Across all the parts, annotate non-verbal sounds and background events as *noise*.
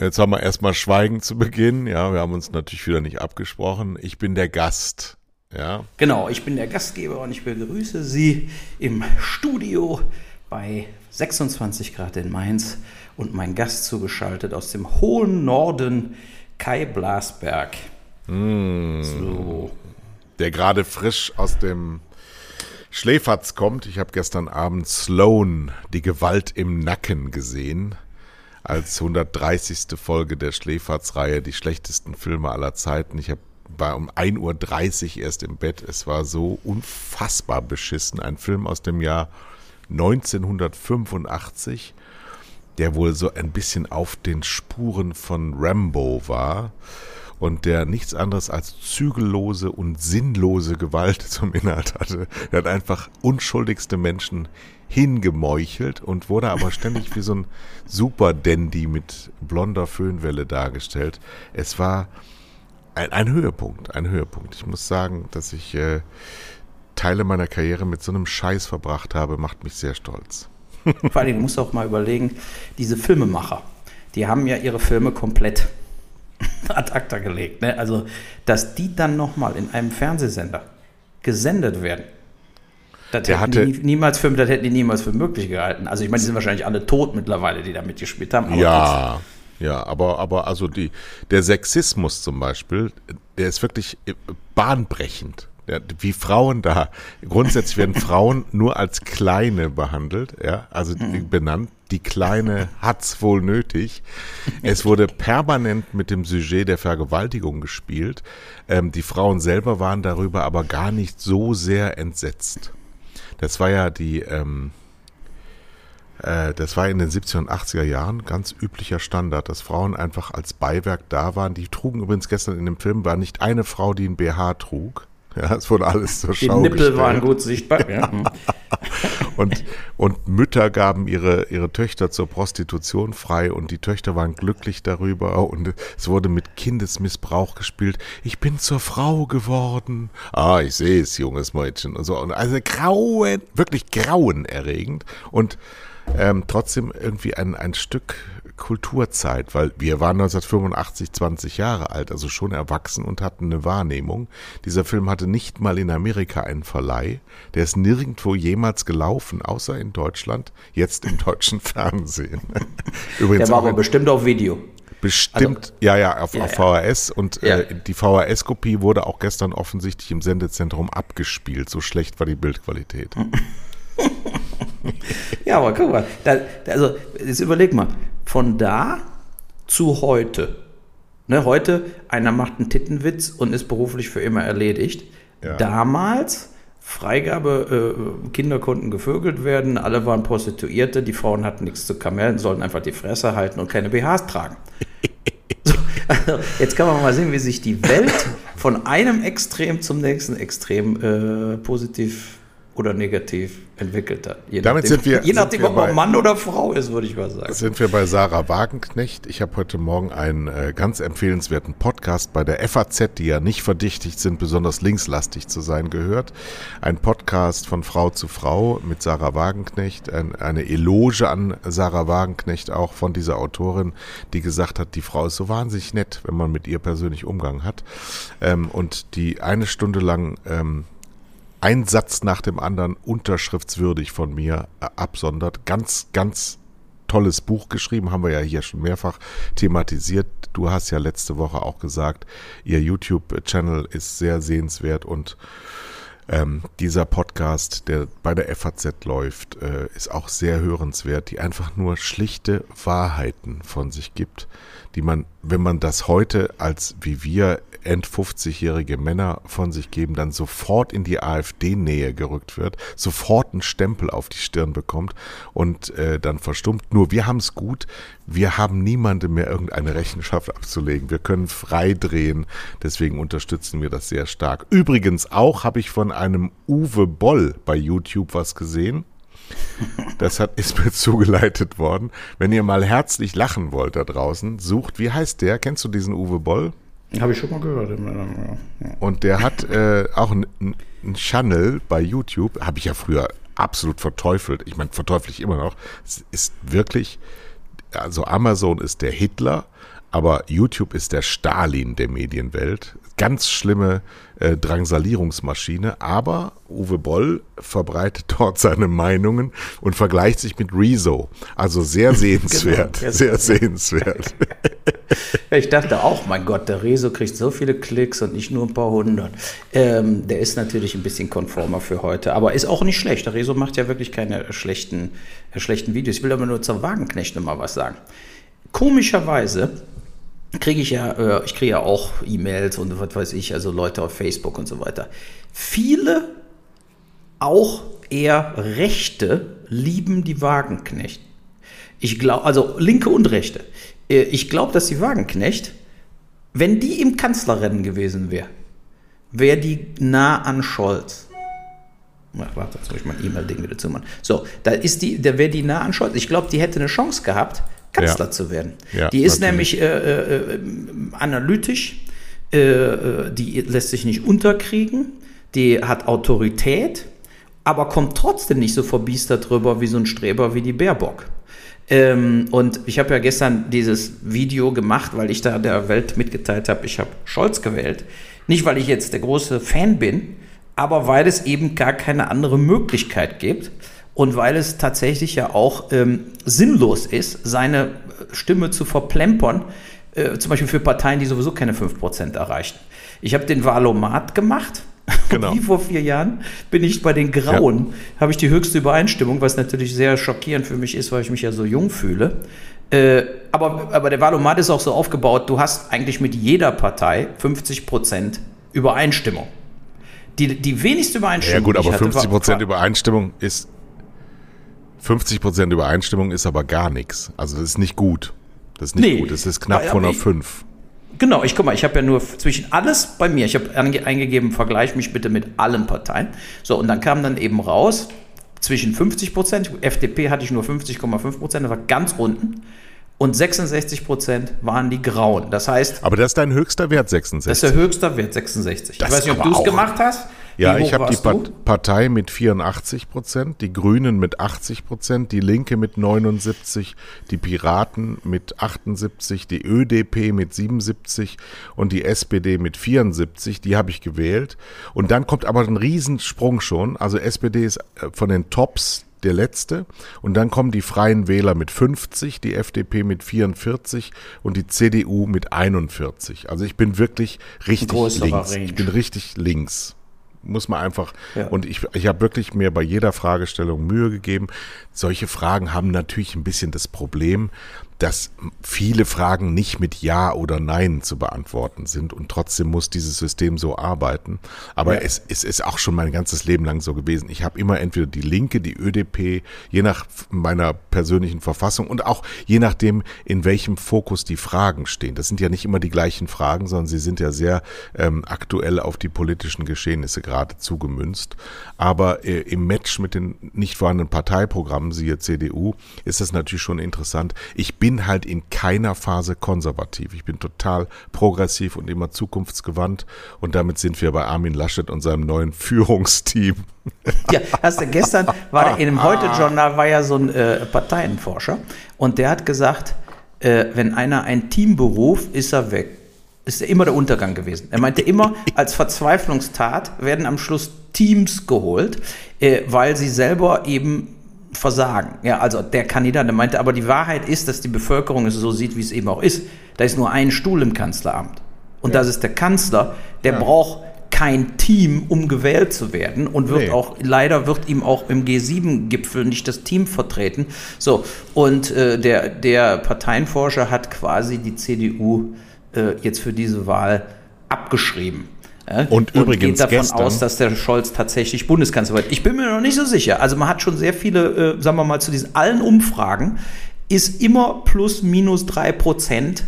jetzt haben wir erstmal Schweigen zu Beginn. Ja, wir haben uns natürlich wieder nicht abgesprochen. Ich bin der Gast. Ja. Genau, ich bin der Gastgeber und ich begrüße Sie im Studio bei 26 Grad in Mainz und mein Gast zugeschaltet aus dem hohen Norden, Kai Blasberg. Mm, so. Der gerade frisch aus dem Schläferz kommt. Ich habe gestern Abend Sloan, die Gewalt im Nacken gesehen als 130. Folge der Schläferz-Reihe, die schlechtesten Filme aller Zeiten. Ich war um 1.30 Uhr erst im Bett. Es war so unfassbar beschissen. Ein Film aus dem Jahr 1985, der wohl so ein bisschen auf den Spuren von Rambo war und der nichts anderes als zügellose und sinnlose Gewalt *laughs* zum Inhalt hatte. Er hat einfach unschuldigste Menschen hingemeuchelt und wurde aber ständig wie so ein Super-Dandy mit blonder Föhnwelle dargestellt. Es war ein, ein Höhepunkt, ein Höhepunkt. Ich muss sagen, dass ich äh, Teile meiner Karriere mit so einem Scheiß verbracht habe, macht mich sehr stolz. *laughs* Vor allem, du musst auch mal überlegen, diese Filmemacher, die haben ja ihre Filme komplett *laughs* ad acta gelegt. Ne? Also, dass die dann nochmal in einem Fernsehsender gesendet werden, das der hätten hatte, die niemals für, das hätten die niemals für möglich gehalten. Also ich meine, die sind wahrscheinlich alle tot mittlerweile, die da mitgespielt haben. ja, trotzdem. Ja, aber, aber also die, der Sexismus zum Beispiel, der ist wirklich äh, bahnbrechend. Ja, wie Frauen da, grundsätzlich werden *laughs* Frauen nur als Kleine behandelt, ja, also mhm. benannt. Die Kleine hat's wohl nötig. Es wurde permanent mit dem Sujet der Vergewaltigung gespielt. Ähm, die Frauen selber waren darüber aber gar nicht so sehr entsetzt. Das war ja die, ähm, äh, das war in den 70er und 80er Jahren ganz üblicher Standard, dass Frauen einfach als Beiwerk da waren. Die trugen übrigens gestern in dem Film, war nicht eine Frau, die ein BH trug. Ja, es wurde alles zur Schau Die Nippel gestellt. waren gut sichtbar. Ja. *laughs* und, und Mütter gaben ihre, ihre Töchter zur Prostitution frei und die Töchter waren glücklich darüber und es wurde mit Kindesmissbrauch gespielt. Ich bin zur Frau geworden. Ah, ich sehe es, junges Mädchen und so. Und also grauen, wirklich grauenerregend. Und ähm, trotzdem irgendwie ein, ein Stück Kulturzeit, weil wir waren 1985 20 Jahre alt, also schon erwachsen und hatten eine Wahrnehmung. Dieser Film hatte nicht mal in Amerika einen Verleih. Der ist nirgendwo jemals gelaufen, außer in Deutschland, jetzt im *laughs* deutschen Fernsehen. *laughs* Übrigens Der war aber bestimmt auf Video. Bestimmt, also, ja, ja, auf, ja, auf VHS. Und ja. äh, die VHS-Kopie wurde auch gestern offensichtlich im Sendezentrum abgespielt. So schlecht war die Bildqualität. *laughs* ja, aber guck mal, da, also jetzt überleg mal, von da zu heute. Ne, heute, einer macht einen Tittenwitz und ist beruflich für immer erledigt. Ja. Damals, Freigabe, äh, Kinder konnten gevögelt werden, alle waren Prostituierte, die Frauen hatten nichts zu kamellen, sollten einfach die Fresse halten und keine BHs tragen. *laughs* so, also jetzt kann man mal sehen, wie sich die Welt von einem Extrem zum nächsten Extrem äh, positiv oder negativ entwickelt hat. Je Damit nachdem, sind wir, *laughs* je nachdem ob man Mann oder Frau ist, würde ich mal sagen. Sind wir bei Sarah Wagenknecht. Ich habe heute Morgen einen äh, ganz empfehlenswerten Podcast bei der FAZ, die ja nicht verdächtigt sind, besonders linkslastig zu sein, gehört. Ein Podcast von Frau zu Frau mit Sarah Wagenknecht, ein, eine Eloge an Sarah Wagenknecht auch von dieser Autorin, die gesagt hat, die Frau ist so wahnsinnig nett, wenn man mit ihr persönlich Umgang hat. Ähm, und die eine Stunde lang ähm, ein Satz nach dem anderen unterschriftswürdig von mir äh, absondert. Ganz, ganz tolles Buch geschrieben, haben wir ja hier schon mehrfach thematisiert. Du hast ja letzte Woche auch gesagt, ihr YouTube-Channel ist sehr sehenswert und ähm, dieser Podcast, der bei der FAZ läuft, äh, ist auch sehr hörenswert, die einfach nur schlichte Wahrheiten von sich gibt, die man, wenn man das heute als wie wir end 50-jährige Männer von sich geben, dann sofort in die AfD-Nähe gerückt wird, sofort einen Stempel auf die Stirn bekommt und äh, dann verstummt. Nur wir haben es gut, wir haben niemandem mehr irgendeine Rechenschaft abzulegen. Wir können frei drehen, deswegen unterstützen wir das sehr stark. Übrigens auch habe ich von einem Uwe Boll bei YouTube was gesehen. Das hat, ist mir *laughs* zugeleitet worden. Wenn ihr mal herzlich lachen wollt da draußen, sucht, wie heißt der? Kennst du diesen Uwe Boll? Habe ich schon mal gehört. Und der hat äh, auch einen Channel bei YouTube, habe ich ja früher absolut verteufelt. Ich meine, verteufel ich immer noch. Es ist wirklich, also Amazon ist der Hitler, aber YouTube ist der Stalin der Medienwelt. Ganz schlimme äh, Drangsalierungsmaschine, aber Uwe Boll verbreitet *laughs* dort seine Meinungen und vergleicht sich mit Rezo. Also sehr sehenswert, genau, sehr sehenswert. ich dachte auch, mein Gott, der Rezo kriegt so viele Klicks und nicht nur ein paar hundert. Ähm, der ist natürlich ein bisschen konformer für heute, aber ist auch nicht schlecht. Der Rezo macht ja wirklich keine schlechten, äh, schlechten Videos. Ich will aber nur zur Wagenknecht nochmal was sagen. Komischerweise kriege ich ja, äh, ich kriege ja auch E-Mails und was weiß ich, also Leute auf Facebook und so weiter. Viele, auch eher Rechte, lieben die Wagenknecht. Ich glaube, also Linke und Rechte. Äh, ich glaube, dass die Wagenknecht, wenn die im Kanzlerrennen gewesen wäre, wäre die nah an Scholz. Ach, warte, jetzt muss ich mein E-Mail-Ding wieder zumachen. So, da ist die, da wäre die nah an Scholz. Ich glaube, die hätte eine Chance gehabt, Kanzler ja. zu werden. Ja, die ist natürlich. nämlich äh, äh, analytisch, äh, äh, die lässt sich nicht unterkriegen, die hat Autorität, aber kommt trotzdem nicht so verbiestert drüber wie so ein Streber wie die Baerbock. Ähm, und ich habe ja gestern dieses Video gemacht, weil ich da der Welt mitgeteilt habe, ich habe Scholz gewählt. Nicht, weil ich jetzt der große Fan bin, aber weil es eben gar keine andere Möglichkeit gibt und weil es tatsächlich ja auch ähm, sinnlos ist, seine Stimme zu verplempern, äh, zum Beispiel für Parteien, die sowieso keine 5% erreichen. Ich habe den Wahlomat gemacht. *laughs* Genau. Wie vor vier Jahren bin ich bei den Grauen, ja. habe ich die höchste Übereinstimmung, was natürlich sehr schockierend für mich ist, weil ich mich ja so jung fühle. Äh, aber, aber der Wahlomat ist auch so aufgebaut, du hast eigentlich mit jeder Partei 50% Übereinstimmung. Die, die wenigste Übereinstimmung. Ja gut, aber 50% Übereinstimmung ist 50 Prozent Übereinstimmung ist aber gar nichts. Also das ist nicht gut. Das ist nicht nee, gut. Das ist knapp vor einer 5. Genau, ich guck mal, ich habe ja nur zwischen alles bei mir. Ich habe eingegeben, vergleich mich bitte mit allen Parteien. So, und dann kam dann eben raus, zwischen 50 Prozent, FDP hatte ich nur 50,5 Prozent, das war ganz unten. Und 66 Prozent waren die Grauen. Das heißt. Aber das ist dein höchster Wert, 66. Das ist der höchste Wert, 66. Das ich weiß nicht, ob du es gemacht hast. Ja, ich habe die Part Partei mit 84 Prozent, die Grünen mit 80 Prozent, die Linke mit 79, die Piraten mit 78, die ÖDP mit 77 und die SPD mit 74. Die habe ich gewählt. Und dann kommt aber ein Riesensprung schon. Also SPD ist äh, von den Tops der letzte. Und dann kommen die Freien Wähler mit 50, die FDP mit 44 und die CDU mit 41. Also ich bin wirklich richtig links. Range. Ich bin richtig links muss man einfach. Ja. Und ich, ich habe wirklich mir bei jeder Fragestellung Mühe gegeben. Solche Fragen haben natürlich ein bisschen das Problem, dass viele Fragen nicht mit Ja oder Nein zu beantworten sind und trotzdem muss dieses System so arbeiten. Aber ja. es, es ist auch schon mein ganzes Leben lang so gewesen. Ich habe immer entweder die Linke, die ÖDP, je nach meiner persönlichen Verfassung und auch je nachdem, in welchem Fokus die Fragen stehen. Das sind ja nicht immer die gleichen Fragen, sondern sie sind ja sehr ähm, aktuell auf die politischen Geschehnisse gerade zugemünzt. Aber äh, im Match mit den nicht vorhandenen Parteiprogrammen, siehe CDU, ist das natürlich schon interessant. Ich bin bin halt in keiner Phase konservativ. Ich bin total progressiv und immer zukunftsgewandt. Und damit sind wir bei Armin Laschet und seinem neuen *laughs* Führungsteam. Ja, hast du, gestern war in dem *laughs* Heute-Journal war ja so ein äh, Parteienforscher und der hat gesagt, äh, wenn einer ein Team beruft, ist er weg. Ist er immer der Untergang gewesen. Er meinte immer, als Verzweiflungstat werden am Schluss Teams geholt, äh, weil sie selber eben versagen. Ja, also der Kandidat, der meinte, aber die Wahrheit ist, dass die Bevölkerung es so sieht, wie es eben auch ist. Da ist nur ein Stuhl im Kanzleramt. Und ja. das ist der Kanzler, der ja. braucht kein Team, um gewählt zu werden und wird nee. auch, leider wird ihm auch im G7-Gipfel nicht das Team vertreten. So, und äh, der, der Parteienforscher hat quasi die CDU äh, jetzt für diese Wahl abgeschrieben. Und, und übrigens geht davon gestern, aus, dass der Scholz tatsächlich Bundeskanzler wird. Ich bin mir noch nicht so sicher. Also man hat schon sehr viele, äh, sagen wir mal, zu diesen allen Umfragen ist immer plus minus drei Prozent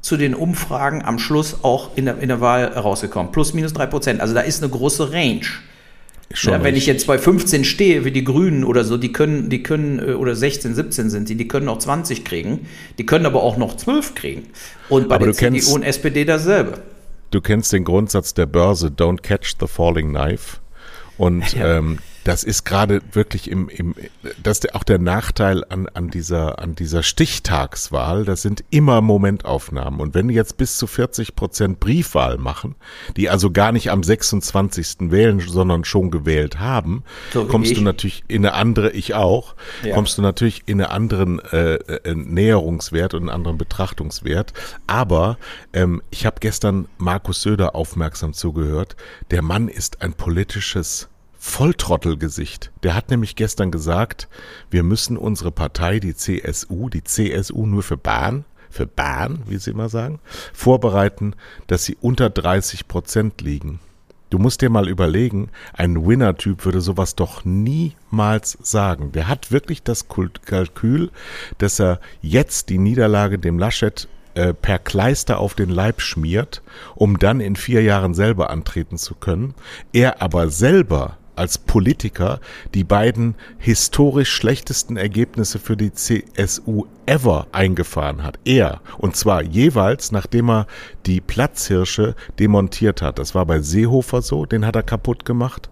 zu den Umfragen am Schluss auch in der, in der Wahl rausgekommen. Plus minus drei Prozent. Also da ist eine große Range. Ja, wenn ich jetzt bei 15 stehe, wie die Grünen oder so, die können, die können, äh, oder 16, 17 sind die, die können auch 20 kriegen, die können aber auch noch 12 kriegen. Und bei aber der CDU und SPD dasselbe. Du kennst den Grundsatz der Börse, don't catch the falling knife. Und *laughs* ja. ähm, das ist gerade wirklich im, im das ist auch der Nachteil an, an dieser, an dieser Stichtagswahl. Das sind immer Momentaufnahmen. Und wenn jetzt bis zu 40 Prozent Briefwahl machen, die also gar nicht am 26. wählen, sondern schon gewählt haben, so kommst ich. du natürlich in eine andere, ich auch, ja. kommst du natürlich in einen anderen äh, äh, Näherungswert und einen anderen Betrachtungswert. Aber ähm, ich habe gestern Markus Söder aufmerksam zugehört. Der Mann ist ein politisches Volltrottelgesicht. Der hat nämlich gestern gesagt, wir müssen unsere Partei, die CSU, die CSU nur für Bahn, für Bahn, wie sie immer sagen, vorbereiten, dass sie unter 30 Prozent liegen. Du musst dir mal überlegen, ein Winner-Typ würde sowas doch niemals sagen. Der hat wirklich das Kalkül, dass er jetzt die Niederlage dem Laschet äh, per Kleister auf den Leib schmiert, um dann in vier Jahren selber antreten zu können. Er aber selber als Politiker die beiden historisch schlechtesten Ergebnisse für die CSU ever eingefahren hat. Er. Und zwar jeweils, nachdem er die Platzhirsche demontiert hat. Das war bei Seehofer so, den hat er kaputt gemacht.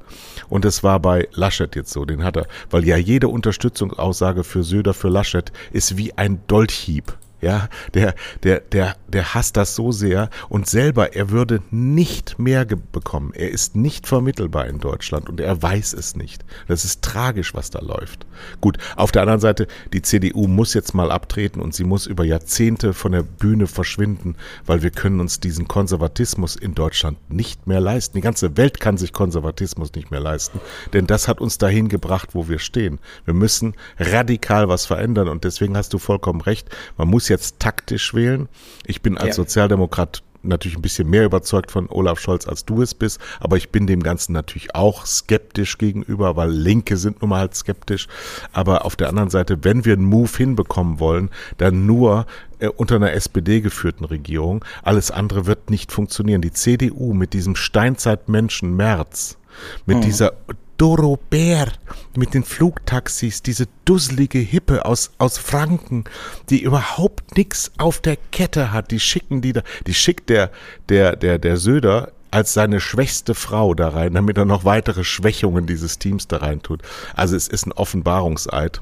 Und es war bei Laschet jetzt so, den hat er, weil ja jede Unterstützungsaussage für Söder für Laschet ist wie ein Dolchhieb. Ja, der, der, der, der hasst das so sehr und selber, er würde nicht mehr bekommen. Er ist nicht vermittelbar in Deutschland und er weiß es nicht. Das ist tragisch, was da läuft. Gut, auf der anderen Seite, die CDU muss jetzt mal abtreten und sie muss über Jahrzehnte von der Bühne verschwinden, weil wir können uns diesen Konservatismus in Deutschland nicht mehr leisten. Die ganze Welt kann sich Konservatismus nicht mehr leisten, denn das hat uns dahin gebracht, wo wir stehen. Wir müssen radikal was verändern und deswegen hast du vollkommen recht. Man muss ja jetzt taktisch wählen. Ich bin als ja. Sozialdemokrat natürlich ein bisschen mehr überzeugt von Olaf Scholz, als du es bist, aber ich bin dem Ganzen natürlich auch skeptisch gegenüber, weil Linke sind nun mal halt skeptisch. Aber auf der anderen Seite, wenn wir einen Move hinbekommen wollen, dann nur äh, unter einer SPD geführten Regierung. Alles andere wird nicht funktionieren. Die CDU mit diesem Steinzeitmenschen März, mit mhm. dieser Doro Bär mit den Flugtaxis, diese dusselige Hippe aus, aus Franken, die überhaupt nichts auf der Kette hat, die schicken die da, die schickt der, der, der, der Söder als seine schwächste Frau da rein, damit er noch weitere Schwächungen dieses Teams da rein tut. Also es ist ein Offenbarungseid.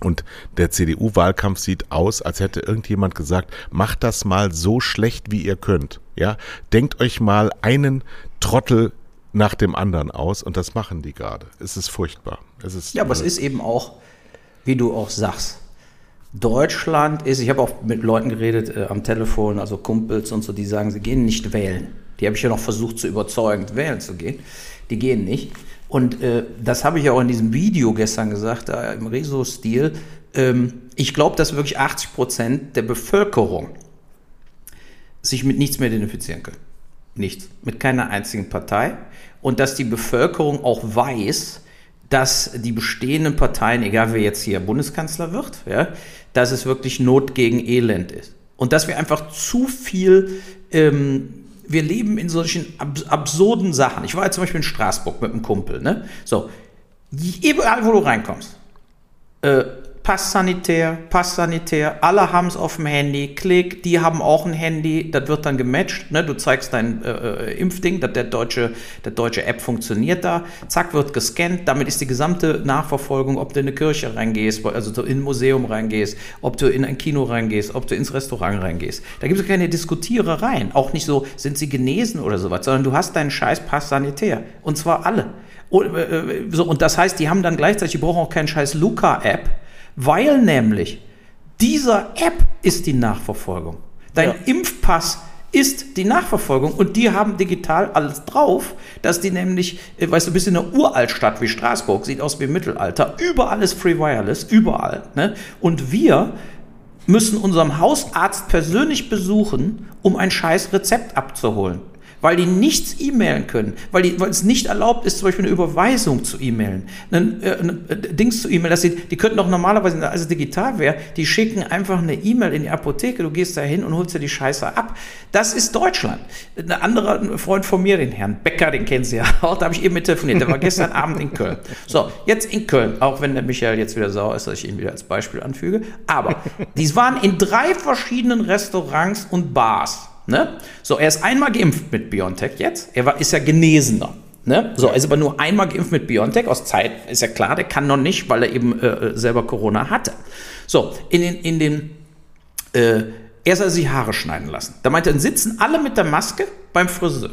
Und der CDU-Wahlkampf sieht aus, als hätte irgendjemand gesagt, macht das mal so schlecht, wie ihr könnt. Ja, denkt euch mal einen Trottel nach dem anderen aus und das machen die gerade. Es ist furchtbar. Es ist ja, aber es ist eben auch, wie du auch sagst, Deutschland ist, ich habe auch mit Leuten geredet äh, am Telefon, also Kumpels und so, die sagen, sie gehen nicht wählen. Die habe ich ja noch versucht zu überzeugen, wählen zu gehen. Die gehen nicht. Und äh, das habe ich ja auch in diesem Video gestern gesagt, da im Rezo-Stil. Ähm, ich glaube, dass wirklich 80 Prozent der Bevölkerung sich mit nichts mehr identifizieren können. Nichts. Mit keiner einzigen Partei. Und dass die Bevölkerung auch weiß, dass die bestehenden Parteien, egal wer jetzt hier Bundeskanzler wird, ja, dass es wirklich Not gegen Elend ist. Und dass wir einfach zu viel, ähm, wir leben in solchen ab absurden Sachen. Ich war jetzt zum Beispiel in Straßburg mit einem Kumpel, ne? So, überall, wo du reinkommst, äh, Pass sanitär, Pass sanitär, alle haben es auf dem Handy, klick, die haben auch ein Handy, das wird dann gematcht, ne? du zeigst dein äh, äh Impfding, dass der deutsche, der deutsche App funktioniert da, zack, wird gescannt, damit ist die gesamte Nachverfolgung, ob du in eine Kirche reingehst, also in ein Museum reingehst, ob du in ein Kino reingehst, ob du ins Restaurant reingehst. Da gibt es keine Diskutierereien, auch nicht so, sind sie genesen oder sowas, sondern du hast deinen scheiß Pass sanitär. Und zwar alle. Und, äh, äh, so, und das heißt, die haben dann gleichzeitig, die brauchen auch keinen scheiß Luca-App, weil nämlich dieser App ist die Nachverfolgung. Dein ja. Impfpass ist die Nachverfolgung und die haben digital alles drauf, dass die nämlich, äh, weißt du, bist in einer Uraltstadt wie Straßburg, sieht aus wie im Mittelalter, überall ist Free Wireless, überall. Ne? Und wir müssen unserem Hausarzt persönlich besuchen, um ein scheiß Rezept abzuholen. Weil die nichts e-mailen können, weil, die, weil es nicht erlaubt ist, zum Beispiel eine Überweisung zu e-mailen, ein, äh, ein, äh, Dings zu e-mailen. Die, die könnten doch normalerweise, als es digital wäre, die schicken einfach eine E-Mail in die Apotheke, du gehst da hin und holst dir die Scheiße ab. Das ist Deutschland. Ein anderer Freund von mir, den Herrn Becker, den kennen Sie ja *laughs* auch, da habe ich eben mit telefoniert, der war gestern *laughs* Abend in Köln. So, jetzt in Köln, auch wenn der Michael jetzt wieder sauer ist, dass ich ihn wieder als Beispiel anfüge, aber die waren in drei verschiedenen Restaurants und Bars. Ne? So, er ist einmal geimpft mit BioNTech jetzt. Er war, ist ja Genesener. Ne? So, er ist aber nur einmal geimpft mit BioNTech. Aus Zeit ist ja klar, der kann noch nicht, weil er eben äh, selber Corona hatte. So, in den, in den äh, er soll sich Haare schneiden lassen. Da meinte er, dann sitzen alle mit der Maske beim Friseur.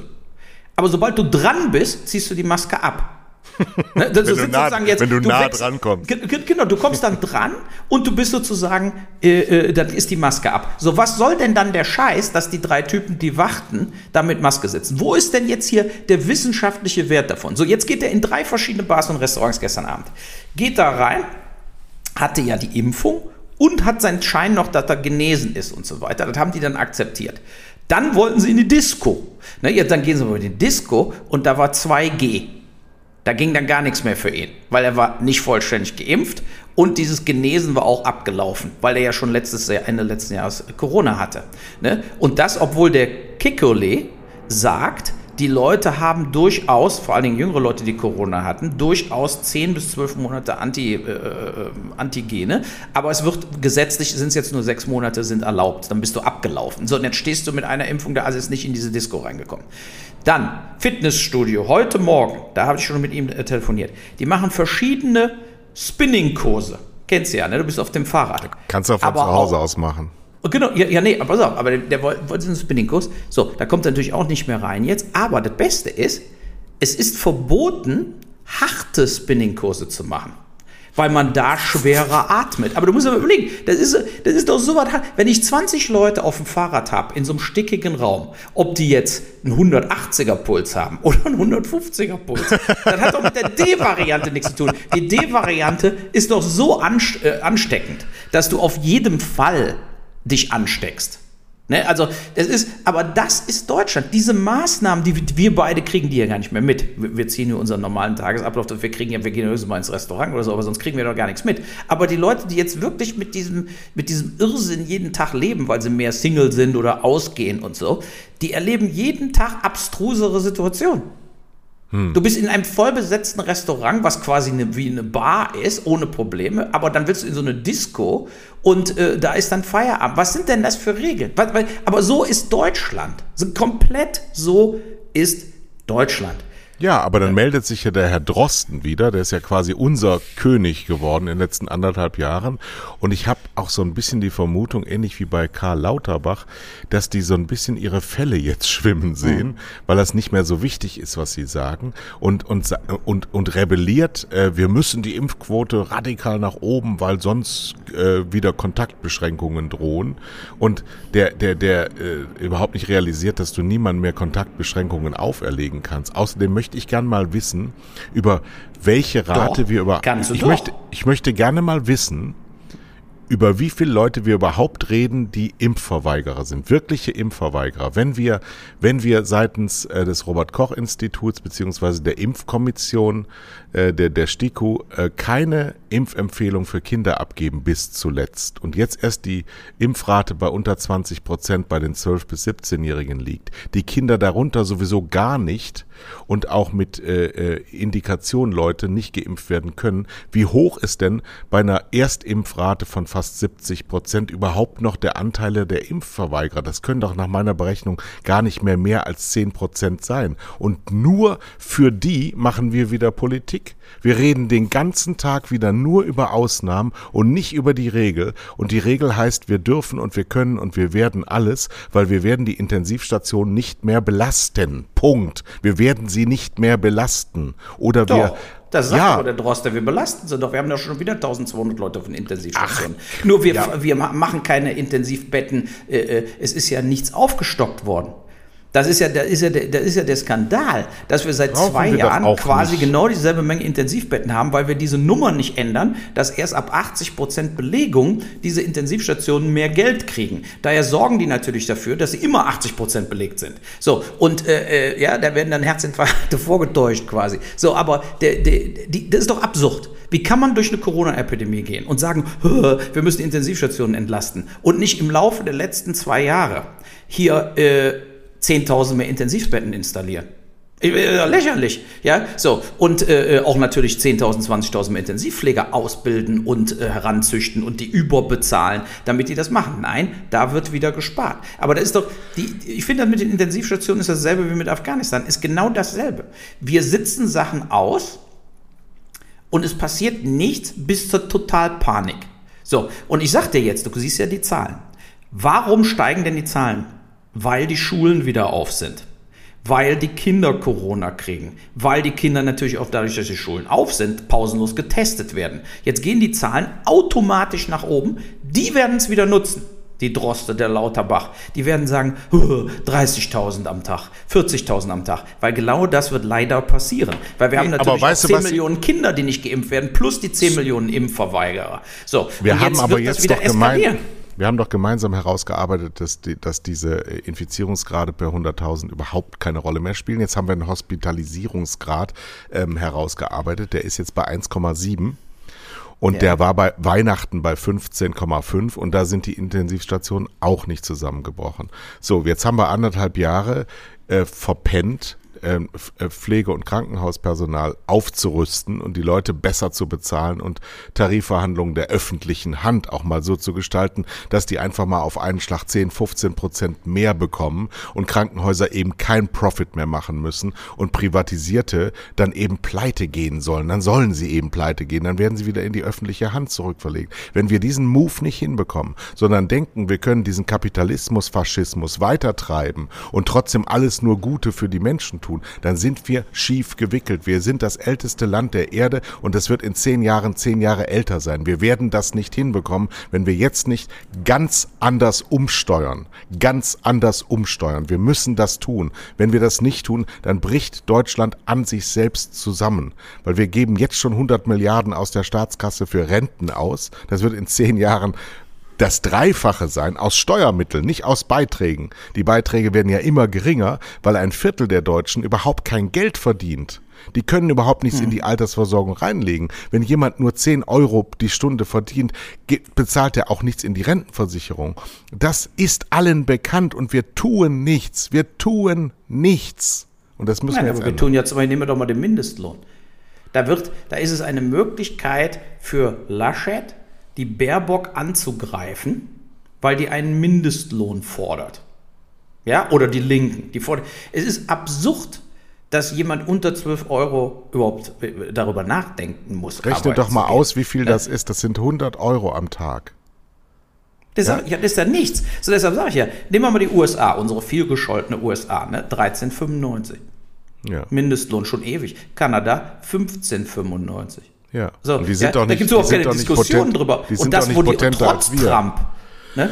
Aber sobald du dran bist, ziehst du die Maske ab. Ne? *laughs* wenn, du nah, jetzt, wenn du, nah dran kommst. Genau, du kommst dann dran und du bist sozusagen, äh, äh, dann ist die Maske ab. So, was soll denn dann der Scheiß, dass die drei Typen, die warten, da mit Maske sitzen? Wo ist denn jetzt hier der wissenschaftliche Wert davon? So, jetzt geht er in drei verschiedene Bars und Restaurants gestern Abend. Geht da rein, hatte ja die Impfung und hat seinen Schein noch, dass er genesen ist und so weiter. Das haben die dann akzeptiert. Dann wollten sie in die Disco. Ne, jetzt, dann gehen sie mal in die Disco und da war 2G. Da ging dann gar nichts mehr für ihn, weil er war nicht vollständig geimpft und dieses Genesen war auch abgelaufen, weil er ja schon letztes Jahr, Ende letzten Jahres Corona hatte. Ne? Und das, obwohl der Kikole sagt, die Leute haben durchaus, vor allen Dingen jüngere Leute, die Corona hatten, durchaus 10 bis 12 Monate Anti, äh, äh, Antigene. Aber es wird gesetzlich, sind es jetzt nur sechs Monate, sind erlaubt. Dann bist du abgelaufen. So, und jetzt stehst du mit einer Impfung, der also ist nicht in diese Disco reingekommen. Dann Fitnessstudio, heute Morgen, da habe ich schon mit ihm äh, telefoniert. Die machen verschiedene Spinning-Kurse. Kennst du ja, ne? Du bist auf dem Fahrrad. Kannst du auch von zu Hause aus machen. Genau, ja, ja nee, aber auf, aber der, der wollte einen Spinning-Kurs. So, da kommt er natürlich auch nicht mehr rein jetzt. Aber das Beste ist, es ist verboten, harte Spinning-Kurse zu machen. Weil man da schwerer atmet. Aber du musst aber überlegen, das ist, das ist doch so was, wenn ich 20 Leute auf dem Fahrrad habe, in so einem stickigen Raum, ob die jetzt einen 180er Puls haben oder einen 150er Puls, das hat doch mit der D-Variante nichts zu tun. Die D-Variante ist doch so äh, ansteckend, dass du auf jeden Fall dich ansteckst. Ne? Also, das ist, aber das ist Deutschland. Diese Maßnahmen, die wir beide kriegen, die ja gar nicht mehr mit. Wir ziehen hier unseren normalen Tagesablauf, wir kriegen ja, wir gehen höchstens mal ins Restaurant oder so, aber sonst kriegen wir doch gar nichts mit. Aber die Leute, die jetzt wirklich mit diesem, mit diesem Irrsinn jeden Tag leben, weil sie mehr Single sind oder ausgehen und so, die erleben jeden Tag abstrusere Situationen. Hm. Du bist in einem vollbesetzten Restaurant, was quasi eine, wie eine Bar ist, ohne Probleme, aber dann willst du in so eine Disco und äh, da ist dann Feierabend. Was sind denn das für Regeln? Aber so ist Deutschland. So komplett so ist Deutschland. Ja, aber dann meldet sich ja der Herr Drosten wieder, der ist ja quasi unser König geworden in den letzten anderthalb Jahren. Und ich habe auch so ein bisschen die Vermutung, ähnlich wie bei Karl Lauterbach, dass die so ein bisschen ihre Fälle jetzt schwimmen sehen, mhm. weil das nicht mehr so wichtig ist, was sie sagen. Und, und, und, und rebelliert, äh, wir müssen die Impfquote radikal nach oben, weil sonst äh, wieder Kontaktbeschränkungen drohen. Und der, der, der äh, überhaupt nicht realisiert, dass du niemand mehr Kontaktbeschränkungen auferlegen kannst. Außerdem möchte ich gern mal wissen, über welche Rate doch, wir über. Kannst du ich doch. möchte, ich möchte gerne mal wissen, über wie viele Leute wir überhaupt reden, die Impfverweigerer sind, wirkliche Impfverweigerer. Wenn wir, wenn wir seitens äh, des Robert Koch Instituts beziehungsweise der Impfkommission äh, der der STIKO äh, keine Impfempfehlung für Kinder abgeben bis zuletzt und jetzt erst die Impfrate bei unter 20 Prozent bei den 12 bis 17-Jährigen liegt, die Kinder darunter sowieso gar nicht und auch mit äh, äh, Indikation Leute nicht geimpft werden können. Wie hoch ist denn bei einer Erstimpfrate von fast 70 Prozent überhaupt noch der Anteile der Impfverweigerer? Das können doch nach meiner Berechnung gar nicht mehr mehr als 10 Prozent sein. Und nur für die machen wir wieder Politik. Wir reden den ganzen Tag wieder nur über Ausnahmen und nicht über die Regel. Und die Regel heißt, wir dürfen und wir können und wir werden alles, weil wir werden die Intensivstation nicht mehr belasten. Punkt. Wir werden sie nicht mehr belasten. Oder Doch. wir das sagt ja. aber der Droster, wir belasten sie doch. Wir haben ja schon wieder 1200 Leute auf den Intensivstationen. Nur wir, ja. wir machen keine Intensivbetten. Äh, äh, es ist ja nichts aufgestockt worden. Das ist ja, das ist ja, das ist ja der Skandal, dass wir seit Brauchen zwei wir Jahren quasi nicht. genau dieselbe Menge Intensivbetten haben, weil wir diese Nummer nicht ändern, dass erst ab 80 Prozent Belegung diese Intensivstationen mehr Geld kriegen. Daher sorgen die natürlich dafür, dass sie immer 80 Prozent belegt sind. So, und äh, äh, ja, da werden dann Herzinfarkte *laughs* vorgetäuscht quasi. So, aber der, der, die, das ist doch absurd. Wie kann man durch eine Corona-Epidemie gehen und sagen, "Hö, wir müssen Intensivstationen entlasten und nicht im Laufe der letzten zwei Jahre hier äh, 10.000 mehr Intensivbetten installieren? Äh, Lächerlich, ja, so. Und äh, auch natürlich 10.000, 20.000 mehr Intensivpfleger ausbilden und äh, heranzüchten und die überbezahlen, damit die das machen. Nein, da wird wieder gespart. Aber da ist doch, die, ich finde, das mit den Intensivstationen ist dasselbe wie mit Afghanistan, ist genau dasselbe. Wir sitzen Sachen aus und es passiert nichts bis zur Totalpanik. So, und ich sag dir jetzt, du siehst ja die Zahlen. Warum steigen denn die Zahlen? Weil die Schulen wieder auf sind. Weil die Kinder Corona kriegen. Weil die Kinder natürlich auch dadurch, dass die Schulen auf sind, pausenlos getestet werden. Jetzt gehen die Zahlen automatisch nach oben. Die werden es wieder nutzen. Die Droste, der Lauterbach, die werden sagen, "Huh, 30.000 am Tag, 40.000 am Tag, weil genau das wird leider passieren. Weil wir haben aber natürlich weißt auch du, 10 was- Millionen Kinder, die nicht geimpft werden, plus die 10 Millionen Impfverweigerer. So, Wir haben aber wird das jetzt wieder doch gemein, eskalieren. Wir haben doch gemeinsam herausgearbeitet, dass, die, dass diese äh, Infizierungsgrade per 100.000 überhaupt keine Rolle mehr spielen. Jetzt haben wir einen Hospitalisierungsgrad ähm, herausgearbeitet, der ist jetzt bei 1,7. Und Ja. der war bei Weihnachten bei 15,5 und da sind die Intensivstationen auch nicht zusammengebrochen. So, jetzt haben wir anderthalb Jahre äh, verpennt, Pflege- und Krankenhauspersonal aufzurüsten und die Leute besser zu bezahlen und Tarifverhandlungen der öffentlichen Hand auch mal so zu gestalten, dass die einfach mal auf einen Schlag 10, 15 Prozent mehr bekommen und Krankenhäuser eben kein Profit mehr machen müssen und Privatisierte dann eben pleite gehen sollen. Dann sollen sie eben pleite gehen, dann werden sie wieder in die öffentliche Hand zurückverlegt. Wenn wir diesen Move nicht hinbekommen, sondern denken, wir können diesen Kapitalismus, Faschismus weitertreiben und trotzdem alles nur Gute für die Menschen tun, dann sind wir schief gewickelt. Wir sind das älteste Land der Erde und es wird in zehn Jahren zehn Jahre älter sein. Wir werden das nicht hinbekommen, wenn wir jetzt nicht ganz anders umsteuern. Ganz anders umsteuern. Wir müssen das tun. Wenn wir das nicht tun, dann bricht Deutschland an sich selbst zusammen. Weil wir geben jetzt schon 100 Milliarden aus der Staatskasse für Renten aus. Das wird in zehn Jahren das Dreifache sein aus Steuermitteln, nicht aus Beiträgen. Die Beiträge werden ja immer geringer, weil ein Viertel der Deutschen überhaupt kein Geld verdient. Die können überhaupt nichts in die Altersversorgung reinlegen. Wenn jemand nur 10 Euro die Stunde verdient, bezahlt er auch nichts in die Rentenversicherung. Das ist allen bekannt und wir tun nichts. Wir tun nichts. Und das müssen Nein, wir aber jetzt wir ändern. tun ja zum Beispiel, nehmen wir doch mal den Mindestlohn. Da, wird, da ist es eine Möglichkeit für Laschet, die Baerbock anzugreifen, weil die einen Mindestlohn fordert. Ja, oder die Linken. Die fordern. Es ist absurd, dass jemand unter 12 Euro überhaupt äh, darüber nachdenken muss. Rechne doch mal aus, wie viel das ist. Das sind 100 Euro am Tag. Das, Ja. ja. ja, das ist ja nichts. So deshalb sage ich ja, nehmen wir mal die USA, unsere vielgescholtene USA, ne? 13,95. Ja. Mindestlohn schon ewig. Kanada 15,95. Ja. So, und die sind ja, doch da nicht, gibt es überhaupt keine doch nicht Diskussion potent- drüber. Und das, potenter trotz. Trump. Ne?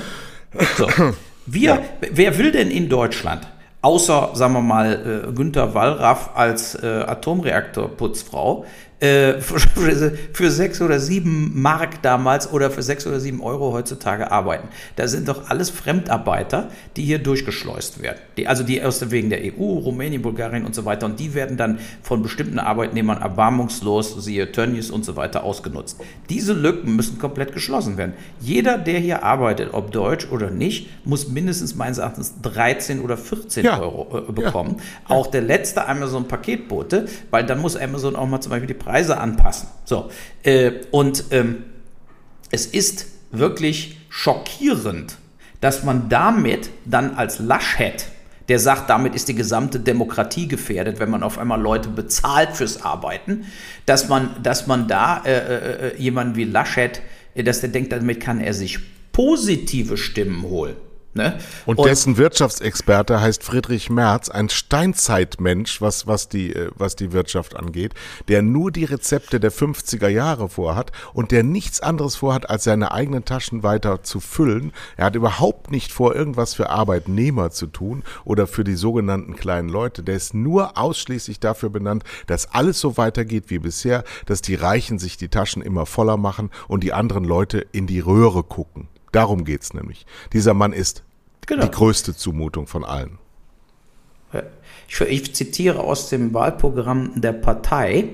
So. *laughs* Wir, wer will denn in Deutschland, außer, sagen wir mal, äh, Günther Wallraff als äh, Atomreaktorputzfrau, für, *laughs* für sechs oder sieben Mark damals oder für sechs oder sieben Euro heutzutage arbeiten. Da sind doch alles Fremdarbeiter, die hier durchgeschleust werden. Die, also die aus wegen der EU, Rumänien, Bulgarien und so weiter. Und die werden dann von bestimmten Arbeitnehmern erbarmungslos, siehe Tönnies und so weiter, ausgenutzt. Diese Lücken müssen komplett geschlossen werden. Jeder, der hier arbeitet, ob deutsch oder nicht, muss mindestens meines Erachtens 13 oder 14 Ja. Euro äh, bekommen. Auch der letzte Amazon-Paketbote, weil dann muss Amazon auch mal zum Beispiel die Preise anpassen. So. Äh, und ähm, es ist wirklich schockierend, dass man damit dann als Laschet, der sagt, damit ist die gesamte Demokratie gefährdet, wenn man auf einmal Leute bezahlt fürs Arbeiten, dass man, dass man da äh, äh, äh, jemanden wie Laschet, äh, dass der denkt, damit kann er sich positive Stimmen holen. Ne? Und, und, dessen Wirtschaftsexperte heißt Friedrich Merz, ein Steinzeitmensch, was, was, die, äh, was die Wirtschaft angeht, der nur die Rezepte der 50er Jahre vorhat und der nichts anderes vorhat, als seine eigenen Taschen weiter zu füllen. Er hat überhaupt nicht vor, irgendwas für Arbeitnehmer zu tun oder für die sogenannten kleinen Leute. Der ist nur ausschließlich dafür benannt, dass alles so weitergeht wie bisher, dass die Reichen sich die Taschen immer voller machen und die anderen Leute in die Röhre gucken. Darum geht's nämlich. Dieser Mann ist genau. die größte Zumutung von allen. Ich, ich, zitiere aus dem Wahlprogramm der Partei.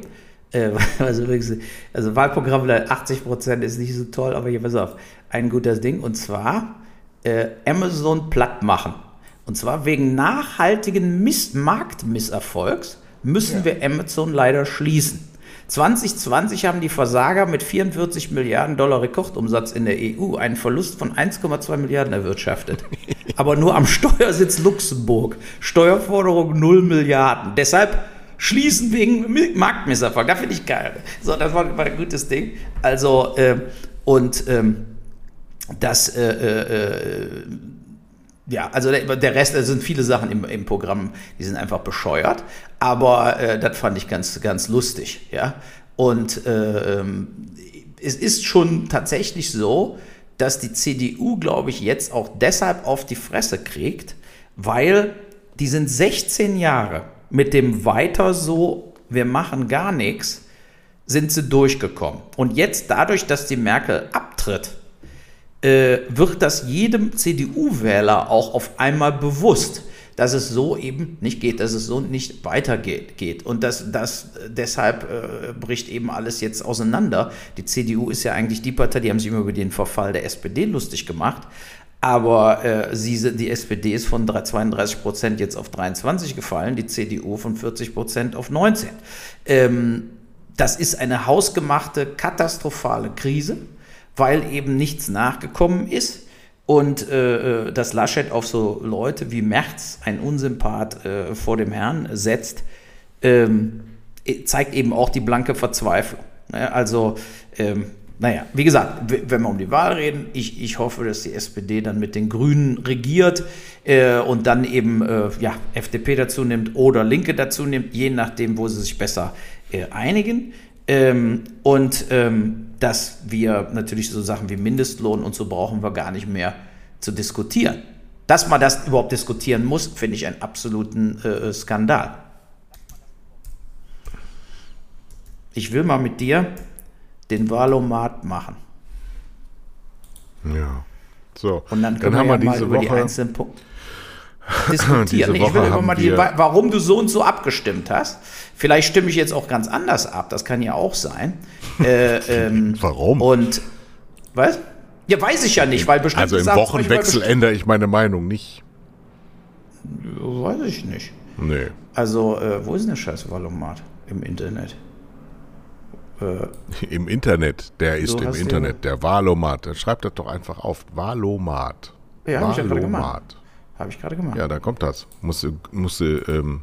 Äh, *laughs* also, also Wahlprogramm der 80 Prozent ist nicht so toll, aber hier pass auf, ein gutes Ding. Und zwar äh, Amazon platt machen. Und zwar wegen nachhaltigen Miss Marktmisserfolgs müssen ja. wir Amazon leider schließen. 2020 haben die Versager mit 44 Milliarden Dollar Rekordumsatz in der EU einen Verlust von 1,2 Milliarden erwirtschaftet. *laughs* Aber nur am Steuersitz Luxemburg. Steuerforderung 0 Milliarden. Deshalb schließen wegen Marktmisserfolg. Da finde ich geil. So, das war, war, ein gutes Ding. Also, äh, und ähm, das äh, äh, ja, also der, der Rest, da sind viele Sachen im, im Programm, die sind einfach bescheuert. Aber äh, das fand ich ganz, ganz lustig, ja. Und äh, es ist schon tatsächlich so, dass die CDU, glaube ich, jetzt auch deshalb auf die Fresse kriegt, weil die sind 16 Jahre mit dem weiter so, wir machen gar nichts, sind sie durchgekommen. Und jetzt dadurch, dass die Merkel abtritt, äh, wird das jedem CDU-Wähler auch auf einmal bewusst, dass es so eben nicht geht, dass es so nicht weitergeht. Und dass das deshalb äh, bricht eben alles jetzt auseinander. Die CDU ist ja eigentlich die Partei, die haben sich immer über den Verfall der SPD lustig gemacht. Aber äh, sie, die SPD ist von 32 Prozent jetzt auf 23 gefallen, die CDU von 40 Prozent auf 19. Ähm, das ist eine hausgemachte, katastrophale Krise weil eben nichts nachgekommen ist und äh, äh, dass Laschet auf so Leute wie Merz, ein Unsympath, äh, vor dem Herrn setzt, ähm, zeigt eben auch die blanke Verzweiflung. Ne? Also, ähm, naja, wie gesagt, wenn wir um die Wahl reden, ich, ich hoffe, dass die SPD dann mit den Grünen regiert äh, und dann eben äh, ja, FDP dazu nimmt oder Linke dazu nimmt, je nachdem, wo sie sich besser äh, einigen. Ähm, und ähm, dass wir natürlich so Sachen wie Mindestlohn und so brauchen wir gar nicht mehr zu diskutieren. Dass man das überhaupt diskutieren muss, finde ich einen absoluten äh, Skandal. Ich will mal mit dir den Valomat machen. Ja. So. Und dann können dann wir, ja mal über Woche die einzelnen Punkte *laughs* diskutieren. ich will immer mal die, warum du so und so abgestimmt hast. Vielleicht stimme ich jetzt auch ganz anders ab, das kann ja auch sein. Äh, *laughs* ähm, warum? Und, was? Ja, weiß ich ja nicht, weil bestimmt. Also im Sachen, Wochenwechsel ändere ich meine Meinung nicht. Weiß ich nicht. Nee. Also, äh, wo ist denn der scheiß Valomat im Internet? Äh, Im Internet, der ist im Internet, der Valomat. Dann schreibt das doch einfach auf. Valomat. Ja, habe ich ja gerade gemacht. Habe ich gerade gemacht. Ja, da kommt das. Musste, musste ähm,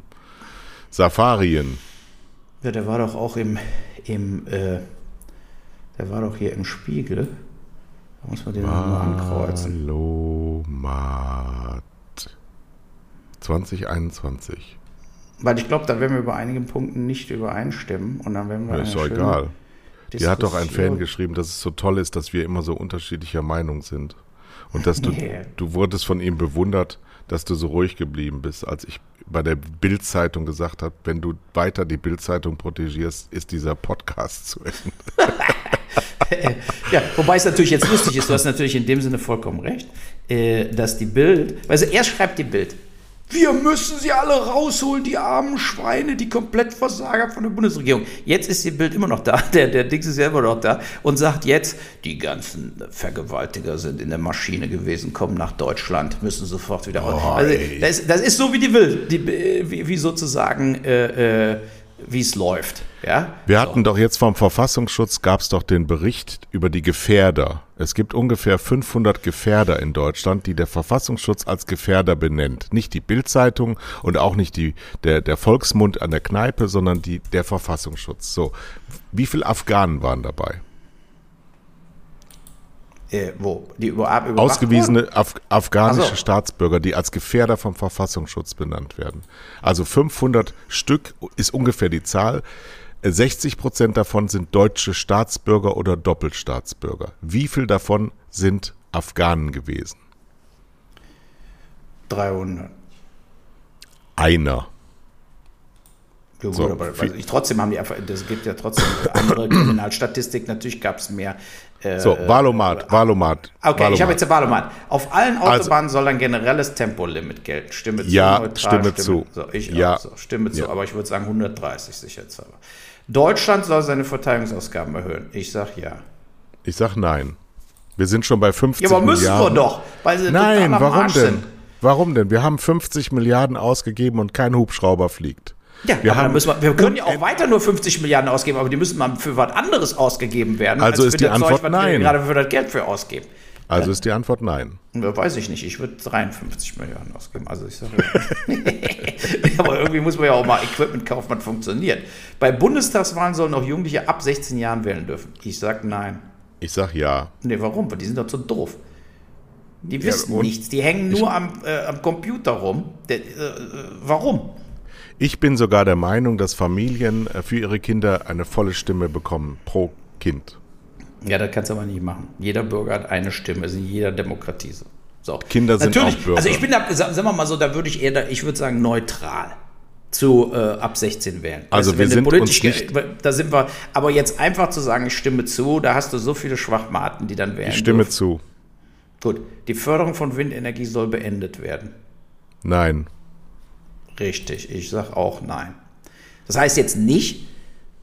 Safarien. Ja, der war doch auch im, im äh, der war doch hier im Spiegel. Da muss man den mal ankreuzen. Valomat 2021. Weil ich glaube, da werden wir über einige Punkte nicht übereinstimmen und dann werden wir. Ja, ist doch egal. Die hat doch ein Fan geschrieben, dass es so toll ist, dass wir immer so unterschiedlicher Meinung sind. Und dass du, yeah. du wurdest von ihm bewundert, dass du so ruhig geblieben bist, als ich bei der Bild-Zeitung gesagt habe, wenn du weiter die Bild-Zeitung protegierst, ist dieser Podcast zu Ende. *laughs* ja, wobei es natürlich jetzt lustig ist, du hast natürlich in dem Sinne vollkommen recht, äh, dass die Bild, also er schreibt die Bild, wir müssen sie alle rausholen, die armen Schweine, die Komplettversager von der Bundesregierung. Jetzt ist die Bild immer noch da, *laughs* der, der Dings ist ja immer noch da und sagt jetzt, die ganzen Vergewaltiger sind in der Maschine gewesen, kommen nach Deutschland, müssen sofort wieder raus. Oh, also, das, das, ist so wie die Bild, die, wie, wie sozusagen, äh, äh, wie es läuft. Ja? Wir hatten doch jetzt vom Verfassungsschutz gab es doch den Bericht über die Gefährder. Es gibt ungefähr 500 Gefährder in Deutschland, die der Verfassungsschutz als Gefährder benennt. Nicht die Bildzeitung und auch nicht die, der, der Volksmund an der Kneipe, sondern die, der Verfassungsschutz. So. Wie viele Afghanen waren dabei? Äh, wo? Die über, über Ausgewiesene Af afghanische so. Staatsbürger, die als Gefährder vom Verfassungsschutz benannt werden. Also 500 Stück ist ungefähr die Zahl. 60 Prozent davon sind deutsche Staatsbürger oder Doppelstaatsbürger. Wie viel davon sind Afghanen gewesen? 300. Einer. Ja, gut, so, aber also ich, trotzdem haben die einfach, das gibt ja trotzdem andere *coughs* Kriminalstatistik, natürlich gab es mehr. Äh, so, Valomat, Valomat. Okay, Valomat. ich habe jetzt Valomat. Auf allen also Autobahnen also, soll ein generelles Tempolimit gelten. Stimme zu, ja, neutral, Stimme, zu. So, ich ja. auch so, Stimme zu, ja. aber ich würde sagen 130 sicherheitshalber. Deutschland soll seine Verteidigungsausgaben erhöhen. Ich sage ja. Ich sage nein. Wir sind schon bei 50 Milliarden. Ja, aber müssen Milliarden. wir doch. Weil sie nein, warum denn? Sind. Warum denn? Wir haben 50 Milliarden ausgegeben und kein Hubschrauber fliegt. Ja, wir, haben, wir, wir, können ja auch weiter nur 50 Milliarden ausgeben, aber die müssen mal für was anderes ausgegeben werden. Also ist die Antwort Zeug, nein. Wir gerade für das Geld für ausgeben. Also ja? ist die Antwort nein. Weiß ich nicht. Ich würde 53 Milliarden ausgeben. Also ich sage, *laughs* aber irgendwie muss man ja auch mal Equipment kaufen, was funktioniert. Bei Bundestagswahlen sollen auch Jugendliche ab 16 Jahren wählen dürfen. Ich sage nein. Ich sage ja. Nee, warum? Weil die sind doch zu doof. Die wissen ja, nichts. Die hängen nur am, äh, am Computer rum. Der, äh, warum? Ich bin sogar der Meinung, dass Familien äh, für ihre Kinder eine volle Stimme bekommen pro Kind. Ja, das kannst du aber nicht machen. Jeder Bürger hat eine Stimme, ist in jeder Demokratie so. so. Kinder sind Natürlich, auch Bürger. Also ich bin da, sagen wir mal so, da würde ich eher, ich würde sagen neutral zu äh, ab 16 wählen. Also weißt, wir sind uns nicht, da sind wir, aber jetzt einfach zu sagen, ich stimme zu, da hast du so viele Schwachmaten, die dann wählen. Ich stimme dürfen. zu. Gut, die Förderung von Windenergie soll beendet werden. Nein. Richtig, ich sage auch nein. Das heißt jetzt nicht,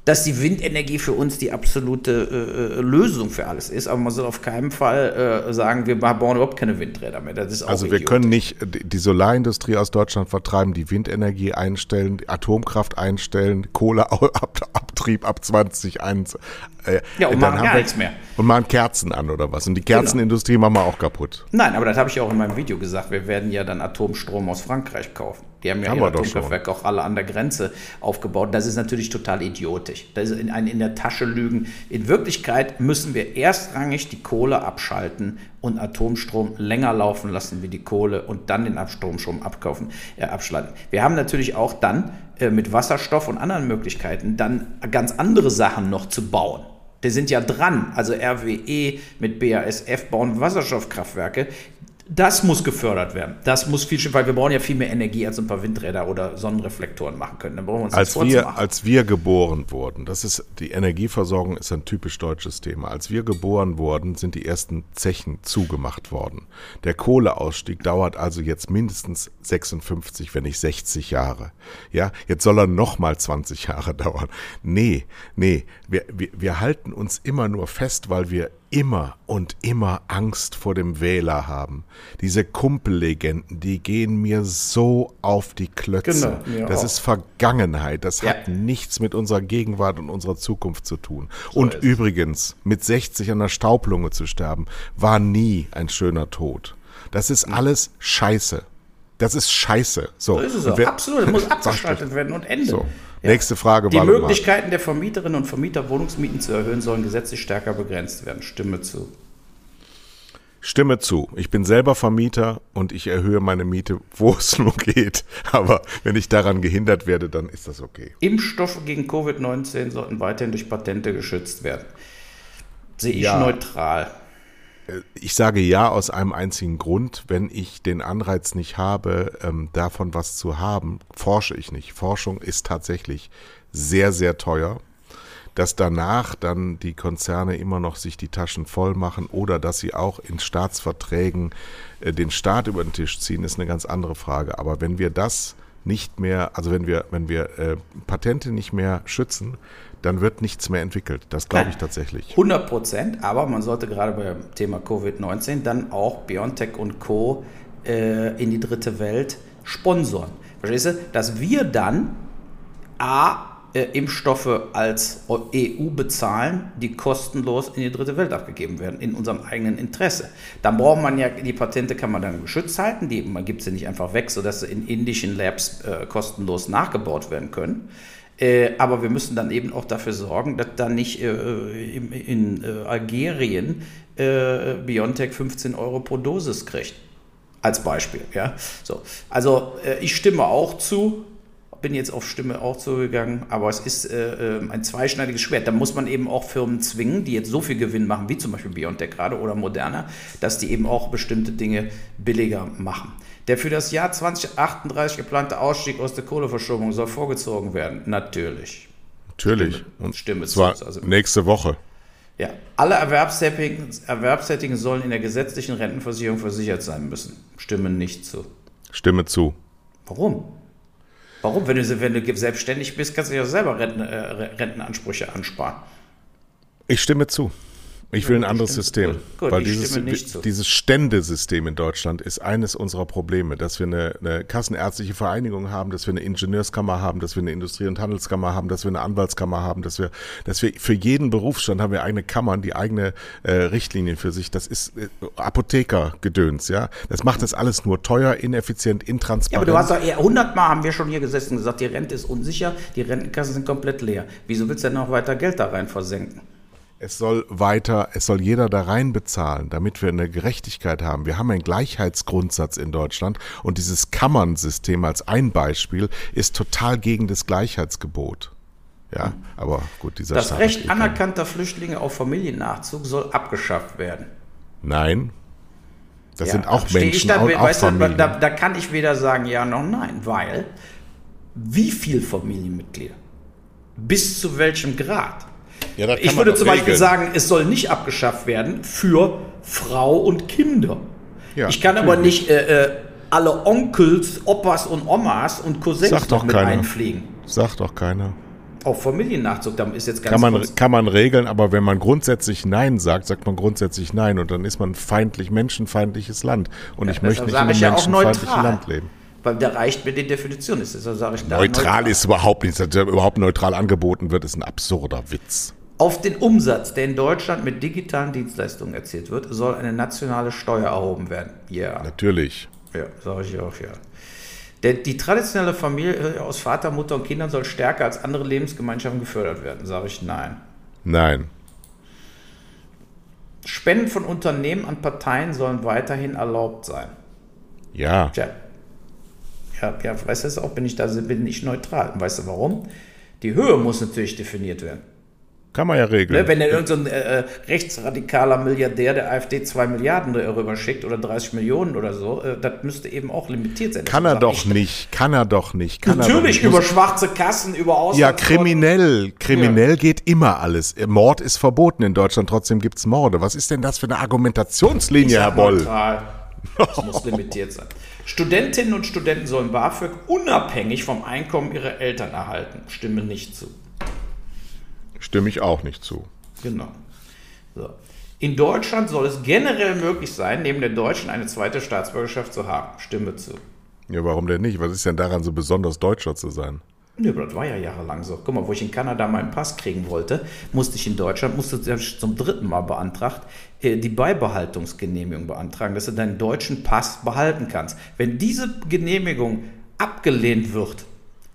dass die Windenergie für uns die absolute äh, äh, Lösung für alles ist, aber man soll auf keinen Fall äh, sagen, wir bauen überhaupt keine Windräder mehr. Also wir idiotisch. können nicht die Solarindustrie aus Deutschland vertreiben, die Windenergie einstellen, die Atomkraft einstellen, Kohleabtrieb *laughs* ab 2021. Äh, ja, und machen gar nichts mehr. Und machen Kerzen an oder was. Und die Kerzenindustrie genau. machen wir auch kaputt. Nein, aber das habe ich auch in meinem Video gesagt. Wir werden ja dann Atomstrom aus Frankreich kaufen. Die haben ja haben Atomkraftwerke auch alle an der Grenze aufgebaut. Das ist natürlich total idiotisch. Das ist in, ein, in der Tasche lügen. In Wirklichkeit müssen wir erstrangig die Kohle abschalten und Atomstrom länger laufen lassen wie die Kohle und dann den Atomstrom abkaufen, äh, abschalten. Wir haben natürlich auch dann äh, mit Wasserstoff und anderen Möglichkeiten dann ganz andere Sachen noch zu bauen. Die sind ja dran. Also RWE mit BASF bauen Wasserstoffkraftwerke. Das muss gefördert werden. Das muss viel, weil wir brauchen ja viel mehr Energie, als ein paar Windräder oder Sonnenreflektoren machen können. Dann brauchen wir uns als wir, als wir geboren wurden, das ist die Energieversorgung ist ein typisch deutsches Thema. Als wir geboren wurden, sind die ersten Zechen zugemacht worden. Der Kohleausstieg dauert also jetzt mindestens 56, wenn nicht 60 Jahre. Ja, jetzt soll er noch mal 20 Jahre *laughs* dauern. Nee, nee, wir, wir, wir halten uns immer nur fest, weil wir immer und immer Angst vor dem Wähler haben. Diese Kumpellegenden, die gehen mir so auf die Klötze. Genau, das auch. ist Vergangenheit. Das ja. hat nichts mit unserer Gegenwart und unserer Zukunft zu tun. So und übrigens, mit 60 an der Staublunge zu sterben, war nie ein schöner Tod. Das ist alles Scheiße. Das ist Scheiße. So, so ist es auch. Wer, Absolut, muss *laughs* abgeschaltet werden und Ende. So. Ja. Nächste Frage Die Möglichkeiten der Vermieterinnen und Vermieter, Wohnungsmieten zu erhöhen, sollen gesetzlich stärker begrenzt werden. Stimme zu. Stimme zu. Ich bin selber Vermieter und ich erhöhe meine Miete, *laughs* wo es nur geht. Aber wenn ich daran gehindert werde, dann ist das okay. Impfstoffe gegen Covid-19 sollten weiterhin durch Patente geschützt werden. Sehe ich ja. neutral. Ich sage ja aus einem einzigen Grund. Wenn ich den Anreiz nicht habe, ähm, davon was zu haben, forsche ich nicht. Forschung ist tatsächlich sehr, sehr teuer. Dass danach dann die Konzerne immer noch sich die Taschen voll machen oder dass sie auch in Staatsverträgen äh, den Staat über den Tisch ziehen, ist eine ganz andere Frage. Aber wenn wir das nicht mehr, also wenn wir, wenn wir äh, Patente nicht mehr schützen, dann wird nichts mehr entwickelt. Das glaube ich tatsächlich. 100 Prozent, aber man sollte gerade beim Thema Covid-19 dann auch BioNTech und Co. Äh, in die dritte Welt sponsoren. Verstehst du? Dass wir dann A äh, Impfstoffe als EU bezahlen, die kostenlos in die dritte Welt abgegeben werden, in unserem eigenen Interesse. Dann braucht man ja, die Patente kann man dann geschützt halten, die, man gibt sie nicht einfach weg, sodass sie in indischen Labs äh, kostenlos nachgebaut werden können. Äh, aber wir müssen dann eben auch dafür sorgen, dass da nicht äh, in, in äh, Algerien äh, Biontech 15 Euro pro Dosis kriegt. Als Beispiel, ja. So. Also ich stimme auch zu, bin jetzt auf Stimme auch zugegangen, aber es ist äh, ähm, ein zweischneidiges Schwert. Da muss man eben auch Firmen zwingen, die jetzt so viel Gewinn machen, wie zum Beispiel Biontech gerade oder Moderna, dass die eben auch bestimmte Dinge billiger machen. Der für das Jahr 2038 geplante Ausstieg aus der Kohleverstromung soll vorgezogen werden. Natürlich. Natürlich. Stimme, Und Stimme zwar zu. Also, nächste Woche. Ja, alle Erwerbstätigen, Erwerbstätigen sollen in der gesetzlichen Rentenversicherung versichert sein müssen. Stimme nicht zu. Stimme zu. Warum? Warum? Wenn du, wenn du selbstständig bist, kannst du ja selber Renten, äh, Rentenansprüche ansparen. Ich stimme zu. Ich will ein anderes System. Gut, weil dieses, dieses Ständesystem in Deutschland ist eines unserer Probleme, dass wir eine, eine kassenärztliche Vereinigung haben, dass wir eine Ingenieurskammer haben, dass wir eine Industrie- und Handelskammer haben, dass wir eine Anwaltskammer haben, dass wir, dass wir für jeden Berufsstand haben wir eigene Kammern, die eigene äh, Richtlinien für sich. Das ist äh, Apothekergedöns, ja. Das macht das alles nur teuer, ineffizient, intransparent. Ja, aber du hast doch eher hundertmal haben wir schon hier gesessen und gesagt, die Rente ist unsicher, die Rentenkassen sind komplett leer. Wieso willst du denn noch weiter Geld da rein versenken? Es soll weiter, es soll jeder da rein bezahlen, damit wir eine Gerechtigkeit haben. Wir haben einen Gleichheitsgrundsatz in Deutschland und dieses Kammernsystem als ein Beispiel ist total gegen das Gleichheitsgebot. Ja, aber gut, dieser Das Staat Recht anerkannter Flüchtlinge auf Familiennachzug soll abgeschafft werden. Nein. Das ja, sind auch Menschen, da, auch, auch Familien. Du, da, da kann ich weder sagen ja noch nein, weil wie viel Familienmitglieder? Bis zu welchem Grad? Ja, ich würde zum Beispiel sagen, es soll nicht abgeschafft werden für Frau und Kinder. Ja, ich kann natürlich. aber nicht äh, äh, alle Onkels, Opas und Omas und Cousins noch mit keiner. einfliegen. Sagt doch keiner. Auch Familiennachzug, da ist jetzt ganz kann man, kann man regeln, aber wenn man grundsätzlich Nein sagt, sagt man grundsätzlich Nein und dann ist man feindlich, menschenfeindliches Land. Und ja, ich möchte nicht in einem menschenfeindlichen Land leben. Weil da reicht mir die Definition. Ist, also sage ich neutral, neutral ist überhaupt nichts. Dass überhaupt neutral angeboten wird, ist ein absurder Witz. Auf den Umsatz, der in Deutschland mit digitalen Dienstleistungen erzielt wird, soll eine nationale Steuer erhoben werden. Ja. Natürlich. Ja, sage ich auch, ja. Der, die traditionelle Familie aus Vater, Mutter und Kindern soll stärker als andere Lebensgemeinschaften gefördert werden. Sage ich nein. Nein. Spenden von Unternehmen an Parteien sollen weiterhin erlaubt sein. Ja. Tja. Ja, ja weißt du auch, bin ich da bin ich neutral. Und weißt du warum? Die Höhe muss natürlich definiert werden. Kann man ja regeln. Ne, wenn irgendein so äh, rechtsradikaler Milliardär der AfD 2 Milliarden rüber schickt oder 30 Millionen oder so, äh, das müsste eben auch limitiert sein. Kann er doch nicht, kann er doch nicht. Kann Natürlich doch nicht. über schwarze Kassen, über Ausland. Ja, kriminell. Kriminell ja. geht immer alles. Mord ist verboten in Deutschland, trotzdem gibt es Morde. Was ist denn das für eine Argumentationslinie, Herr Boll? Neutral. *laughs* Das muss limitiert sein. Studentinnen und Studenten sollen BAföG unabhängig vom Einkommen ihrer Eltern erhalten. Stimme nicht zu. Stimme ich auch nicht zu. Genau. So. In Deutschland soll es generell möglich sein, neben der deutschen eine zweite Staatsbürgerschaft zu haben. Stimme zu. Ja, warum denn nicht? Was ist denn daran so besonders Deutscher zu sein? Nö, aber das war ja jahrelang so. Guck mal, wo ich in Kanada meinen Pass kriegen wollte, musste ich in Deutschland, musste ich zum dritten Mal beantragt, äh, die Beibehaltungsgenehmigung beantragen, dass du deinen deutschen Pass behalten kannst. Wenn diese Genehmigung abgelehnt wird,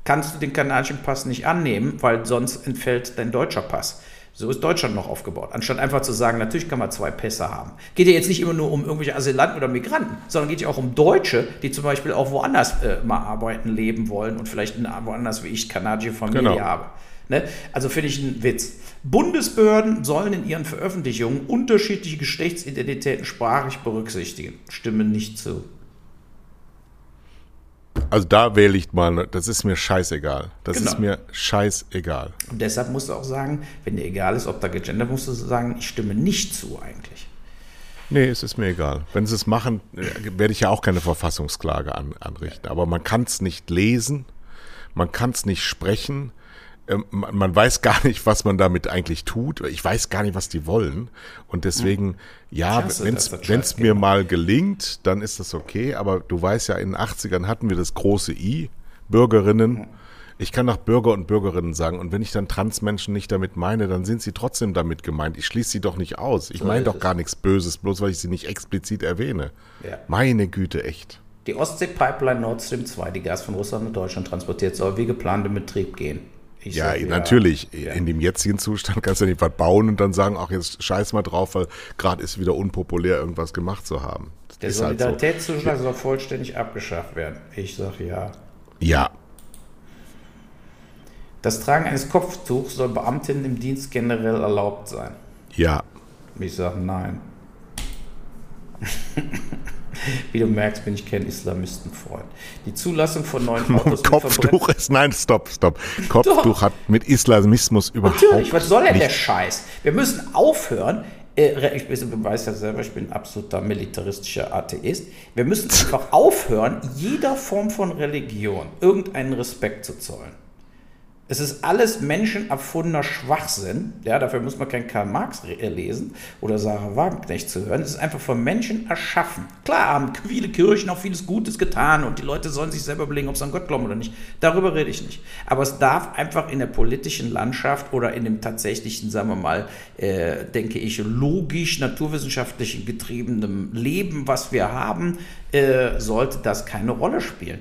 kannst du den kanadischen Pass nicht annehmen, weil sonst entfällt dein deutscher Pass. So ist Deutschland noch aufgebaut. Anstatt einfach zu sagen, natürlich kann man zwei Pässe haben. Geht ja jetzt nicht immer nur um irgendwelche Asylanten oder Migranten, sondern geht ja auch um Deutsche, die zum Beispiel auch woanders äh, mal arbeiten, leben wollen und vielleicht woanders wie ich kanadische Familie genau. habe. Ne? Also finde ich einen Witz. Bundesbehörden sollen in ihren Veröffentlichungen unterschiedliche Geschlechtsidentitäten sprachlich berücksichtigen. Stimme nicht zu. Also da wähle ich mal, das ist mir scheißegal. Das genau. ist mir scheißegal. Und deshalb musst du auch sagen, wenn dir egal ist, ob da gegendert, musst du sagen, ich stimme nicht zu eigentlich. Nee, es ist mir egal. Wenn sie es machen, äh, werde ich ja auch keine Verfassungsklage an, anrichten. Aber man kann es nicht lesen, man kann es nicht sprechen, man weiß gar nicht, was man damit eigentlich tut. Ich weiß gar nicht, was die wollen. Und deswegen, ja, wenn es mir mal gelingt, dann ist das okay. Aber du weißt ja, in den 80ern hatten wir das große I, Bürgerinnen. Ich kann nach Bürger und Bürgerinnen sagen, und wenn ich dann Transmenschen nicht damit meine, dann sind sie trotzdem damit gemeint. Ich schließe sie doch nicht aus. Ich meine doch gar nichts Böses, bloß weil ich sie nicht explizit erwähne. Ja. Meine Güte, echt. Die Ostsee-Pipeline Nord Stream 2, die Gas von Russland nach Deutschland transportiert, soll wie geplant in Betrieb gehen. Ich ja, sag, natürlich. Ja. In dem jetzigen Zustand kannst du nicht was bauen und dann sagen, ach, jetzt scheiß mal drauf, weil gerade ist wieder unpopulär, irgendwas gemacht zu haben. Das Der Solidaritätszuschlag halt so. soll vollständig abgeschafft werden. Ich sage ja. Ja. Das Tragen eines Kopftuchs soll Beamtinnen im Dienst generell erlaubt sein. Ja. Ich sage nein. *laughs* Wie du merkst, bin ich kein Islamistenfreund. Die Zulassung von neuen *laughs* Autos. Kopftuch ist, *laughs* nein, stopp, stopp. Kopftuch hat mit Islamismus überhaupt Natürlich, was soll denn der Scheiß? Wir müssen aufhören, äh, ich weiß ja selber, ich bin absoluter militaristischer Atheist. Wir müssen einfach aufhören, jeder Form von Religion irgendeinen Respekt zu zollen. Es ist alles menschenerfundener Schwachsinn. Ja, dafür muss man kein Karl Marx äh, lesen oder Sarah Wagenknecht zu hören. Es ist einfach von Menschen erschaffen. Klar haben viele Kirchen auch vieles Gutes getan und die Leute sollen sich selber überlegen, ob sie an Gott glauben oder nicht. Darüber rede ich nicht. Aber es darf einfach in der politischen Landschaft oder in dem tatsächlichen, sagen wir mal, äh, denke ich, logisch, naturwissenschaftlich getriebenen Leben, was wir haben, äh, sollte das keine Rolle spielen.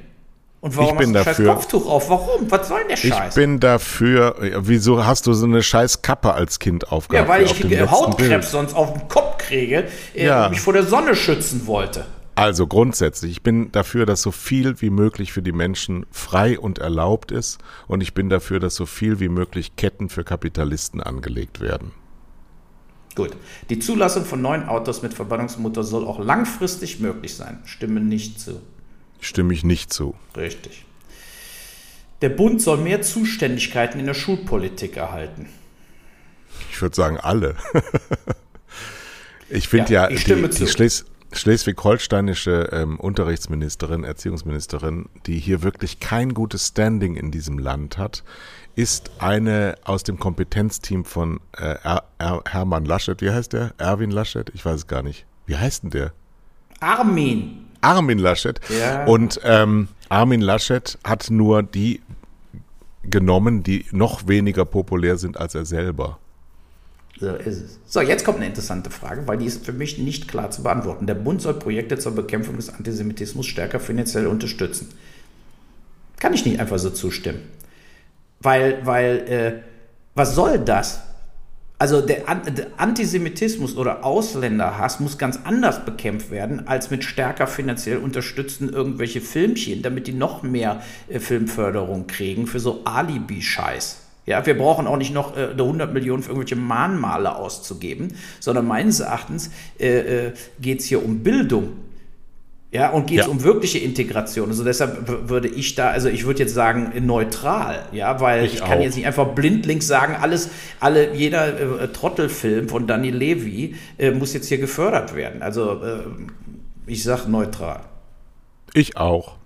Und warum ich bin hast du dafür, scheiß Kopftuch auf? Warum? Was soll denn der Scheiß? Ich bin dafür. Wieso hast du so eine scheiß Kappe als Kind aufgehabt? Ja, weil ich Hautkrebs sonst auf den Kopf kriege äh, ja. und mich vor der Sonne schützen wollte. Also grundsätzlich, ich bin dafür, dass so viel wie möglich für die Menschen frei und erlaubt ist. Und ich bin dafür, dass so viel wie möglich Ketten für Kapitalisten angelegt werden. Gut. Die Zulassung von neuen Autos mit Verbannungsmotor soll auch langfristig möglich sein. Stimme nicht zu. Stimme ich nicht zu. Richtig. Der Bund soll mehr Zuständigkeiten in der Schulpolitik erhalten. Ich würde sagen, alle. ich finde ja, ja ich die, die Schles schleswig-holsteinische ähm, Unterrichtsministerin, Erziehungsministerin, die hier wirklich kein gutes Standing in diesem Land hat, ist eine aus dem Kompetenzteam von äh, er er Hermann Laschet. Wie heißt der? Erwin Laschet? Ich weiß es gar nicht. Wie heißt denn der? Armin. Armin Laschet. Ja. Und ähm, Armin Laschet hat nur die genommen, die noch weniger populär sind als er selber. So ist es. So, jetzt kommt eine interessante Frage, weil die ist für mich nicht klar zu beantworten. Der Bund soll Projekte zur Bekämpfung des Antisemitismus stärker finanziell unterstützen. Kann ich nicht einfach so zustimmen. Weil, weil, äh, was soll das? Also der, Antisemitismus oder Ausländerhass muss ganz anders bekämpft werden, als mit stärker finanziell unterstützten irgendwelche Filmchen, damit die noch mehr äh, Filmförderung kriegen für so Alibi-Scheiß. Ja, wir brauchen auch nicht noch äh, 100 Millionen für irgendwelche Mahnmale auszugeben, sondern meines Erachtens äh, äh, geht es hier um Bildung. Ja, und geht es ja. um wirkliche Integration. Also deshalb würde ich da, also ich würde jetzt sagen neutral, ja, weil ich, ich kann jetzt nicht einfach blindlings sagen, alles, alle, jeder äh, Trottelfilm von Danny Levy äh, muss jetzt hier gefördert werden. Also äh, ich sage neutral. Ich auch.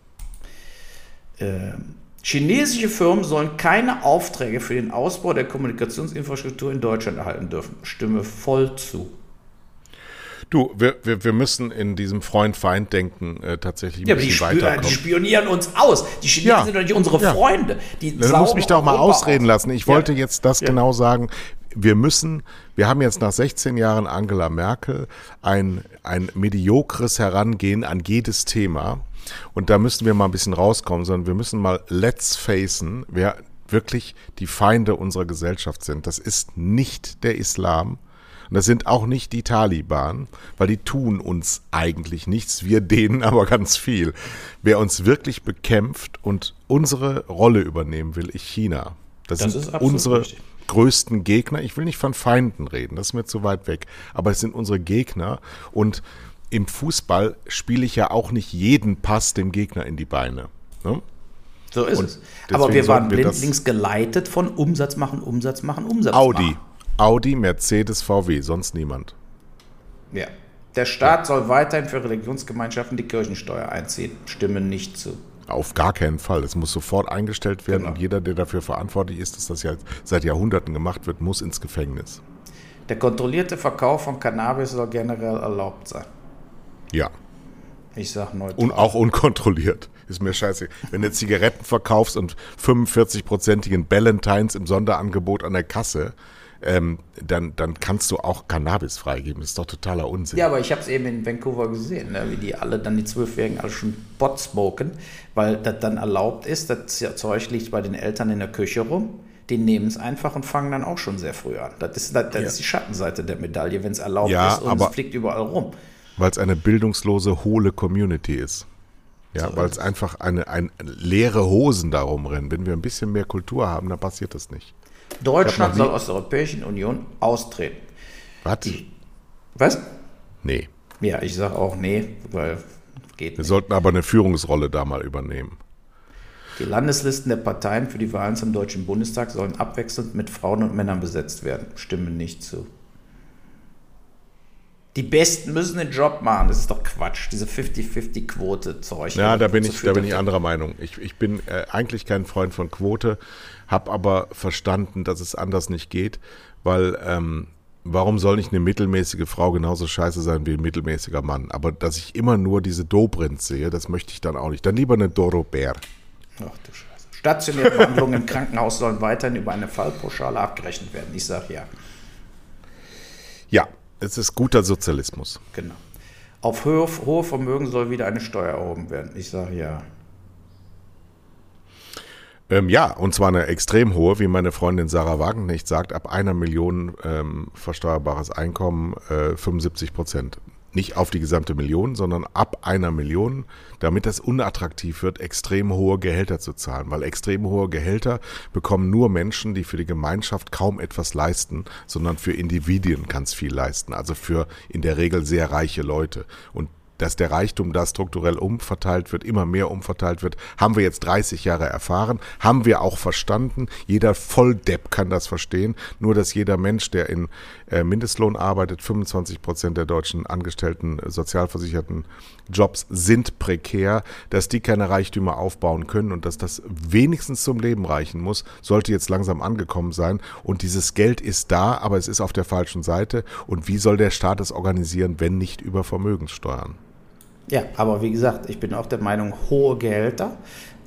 Ähm, chinesische Firmen sollen keine Aufträge für den Ausbau der Kommunikationsinfrastruktur in Deutschland erhalten dürfen. Stimme voll zu. Du, wir, wir, wir müssen in diesem Freund-Feind-Denken äh, tatsächlich ein ja, bisschen weiterkommen. Die spionieren uns aus. Die Chinesen ja. sind doch nicht unsere ja. Freunde. Die du musst mich doch mal ausreden aus. lassen. Ich wollte jetzt das genau sagen. Wir müssen, wir haben jetzt nach 16 Jahren Angela Merkel ein, ein mediokres Herangehen an jedes Thema. Und da müssen wir mal ein bisschen rauskommen, sondern wir müssen mal let's facen, wer wirklich die Feinde unserer Gesellschaft sind. Das ist nicht der Islam, und das sind auch nicht die Taliban, weil die tun uns eigentlich nichts, wir denen aber ganz viel. Wer uns wirklich bekämpft und unsere Rolle übernehmen will, ist China. Das, das sind unsere richtig. größten Gegner. Ich will nicht von Feinden reden, das ist mir zu weit weg. Aber es sind unsere Gegner und im Fußball spiele ich ja auch nicht jeden Pass dem Gegner in die Beine. Ne? So ist und es. Aber wir waren blindlings geleitet von Umsatz machen, Umsatz machen, Umsatz Audi. machen. Audi, Mercedes, VW, sonst niemand. Ja. Der Staat ja. soll weiterhin für Religionsgemeinschaften die Kirchensteuer einziehen. Stimmen nicht zu. Auf gar keinen Fall. Es muss sofort eingestellt werden genau. und jeder, der dafür verantwortlich ist, dass das ja seit Jahrhunderten gemacht wird, muss ins Gefängnis. Der kontrollierte Verkauf von Cannabis soll generell erlaubt sein. Ja. Ich sag neutral. Und auch unkontrolliert. Ist mir scheiße. Wenn du Zigaretten verkaufst und 45-prozentigen Ballantines im Sonderangebot an der Kasse, ähm, dann, dann kannst du auch Cannabis freigeben. Das ist doch totaler Unsinn. Ja, aber ich habe es eben in Vancouver gesehen, ne, wie die alle, dann die Zwölfjährigen alle schon Bot smoken, weil das dann erlaubt ist. Das Zeug liegt bei den Eltern in der Küche rum. Die nehmen es einfach und fangen dann auch schon sehr früh an. Das ist, das, das ja. ist die Schattenseite der Medaille, wenn es erlaubt ja, ist und es fliegt überall rum. Weil es eine bildungslose, hohle Community ist. Ja, so weil es einfach eine, ein, leere Hosen darum rennen. Wenn wir ein bisschen mehr Kultur haben, dann passiert das nicht. Deutschland soll aus der Europäischen Union austreten. Was? Was? Nee. Ja, ich sage auch nee, weil geht Wir nicht. sollten aber eine Führungsrolle da mal übernehmen. Die Landeslisten der Parteien für die Wahlen zum Deutschen Bundestag sollen abwechselnd mit Frauen und Männern besetzt werden. Stimmen nicht zu. Die Besten müssen den Job machen. Das ist doch Quatsch, diese 50-50-Quote-Zeug. Ja, da bin ich, da bin ich anderer Meinung. Ich, ich bin äh, eigentlich kein Freund von Quote, habe aber verstanden, dass es anders nicht geht, weil ähm, warum soll nicht eine mittelmäßige Frau genauso scheiße sein wie ein mittelmäßiger Mann? Aber dass ich immer nur diese Dobrinz sehe, das möchte ich dann auch nicht. Dann lieber eine Dorobert. Ach du Scheiße. Stationäre Behandlungen im Krankenhaus sollen weiterhin über eine Fallpauschale abgerechnet werden. Ich sage ja. Ja, es ist guter Sozialismus. Genau. Auf hohe, hohe Vermögen soll wieder eine Steuer erhoben werden. Ich sage ja. Ähm, ja, und zwar eine extrem hohe, wie meine Freundin Sarah Wagenknecht sagt, ab einer Million ähm, versteuerbares Einkommen äh, 75 Prozent nicht auf die gesamte Million, sondern ab einer Million, damit das unattraktiv wird, extrem hohe Gehälter zu zahlen. Weil extrem hohe Gehälter bekommen nur Menschen, die für die Gemeinschaft kaum etwas leisten, sondern für Individuen ganz viel leisten. Also für in der Regel sehr reiche Leute. Und dass der Reichtum da strukturell umverteilt wird, immer mehr umverteilt wird, haben wir jetzt 30 Jahre erfahren, haben wir auch verstanden. Jeder Volldepp kann das verstehen. Nur, dass jeder Mensch, der in äh, Mindestlohn arbeitet, 25 Prozent der deutschen Angestellten, äh, sozialversicherten Jobs sind prekär, dass die keine Reichtümer aufbauen können und dass das wenigstens zum Leben reichen muss, sollte jetzt langsam angekommen sein. Und dieses Geld ist da, aber es ist auf der falschen Seite. Und wie soll der Staat es organisieren, wenn nicht über Vermögenssteuern? Ja, aber wie gesagt, ich bin auch der Meinung, hohe Gehälter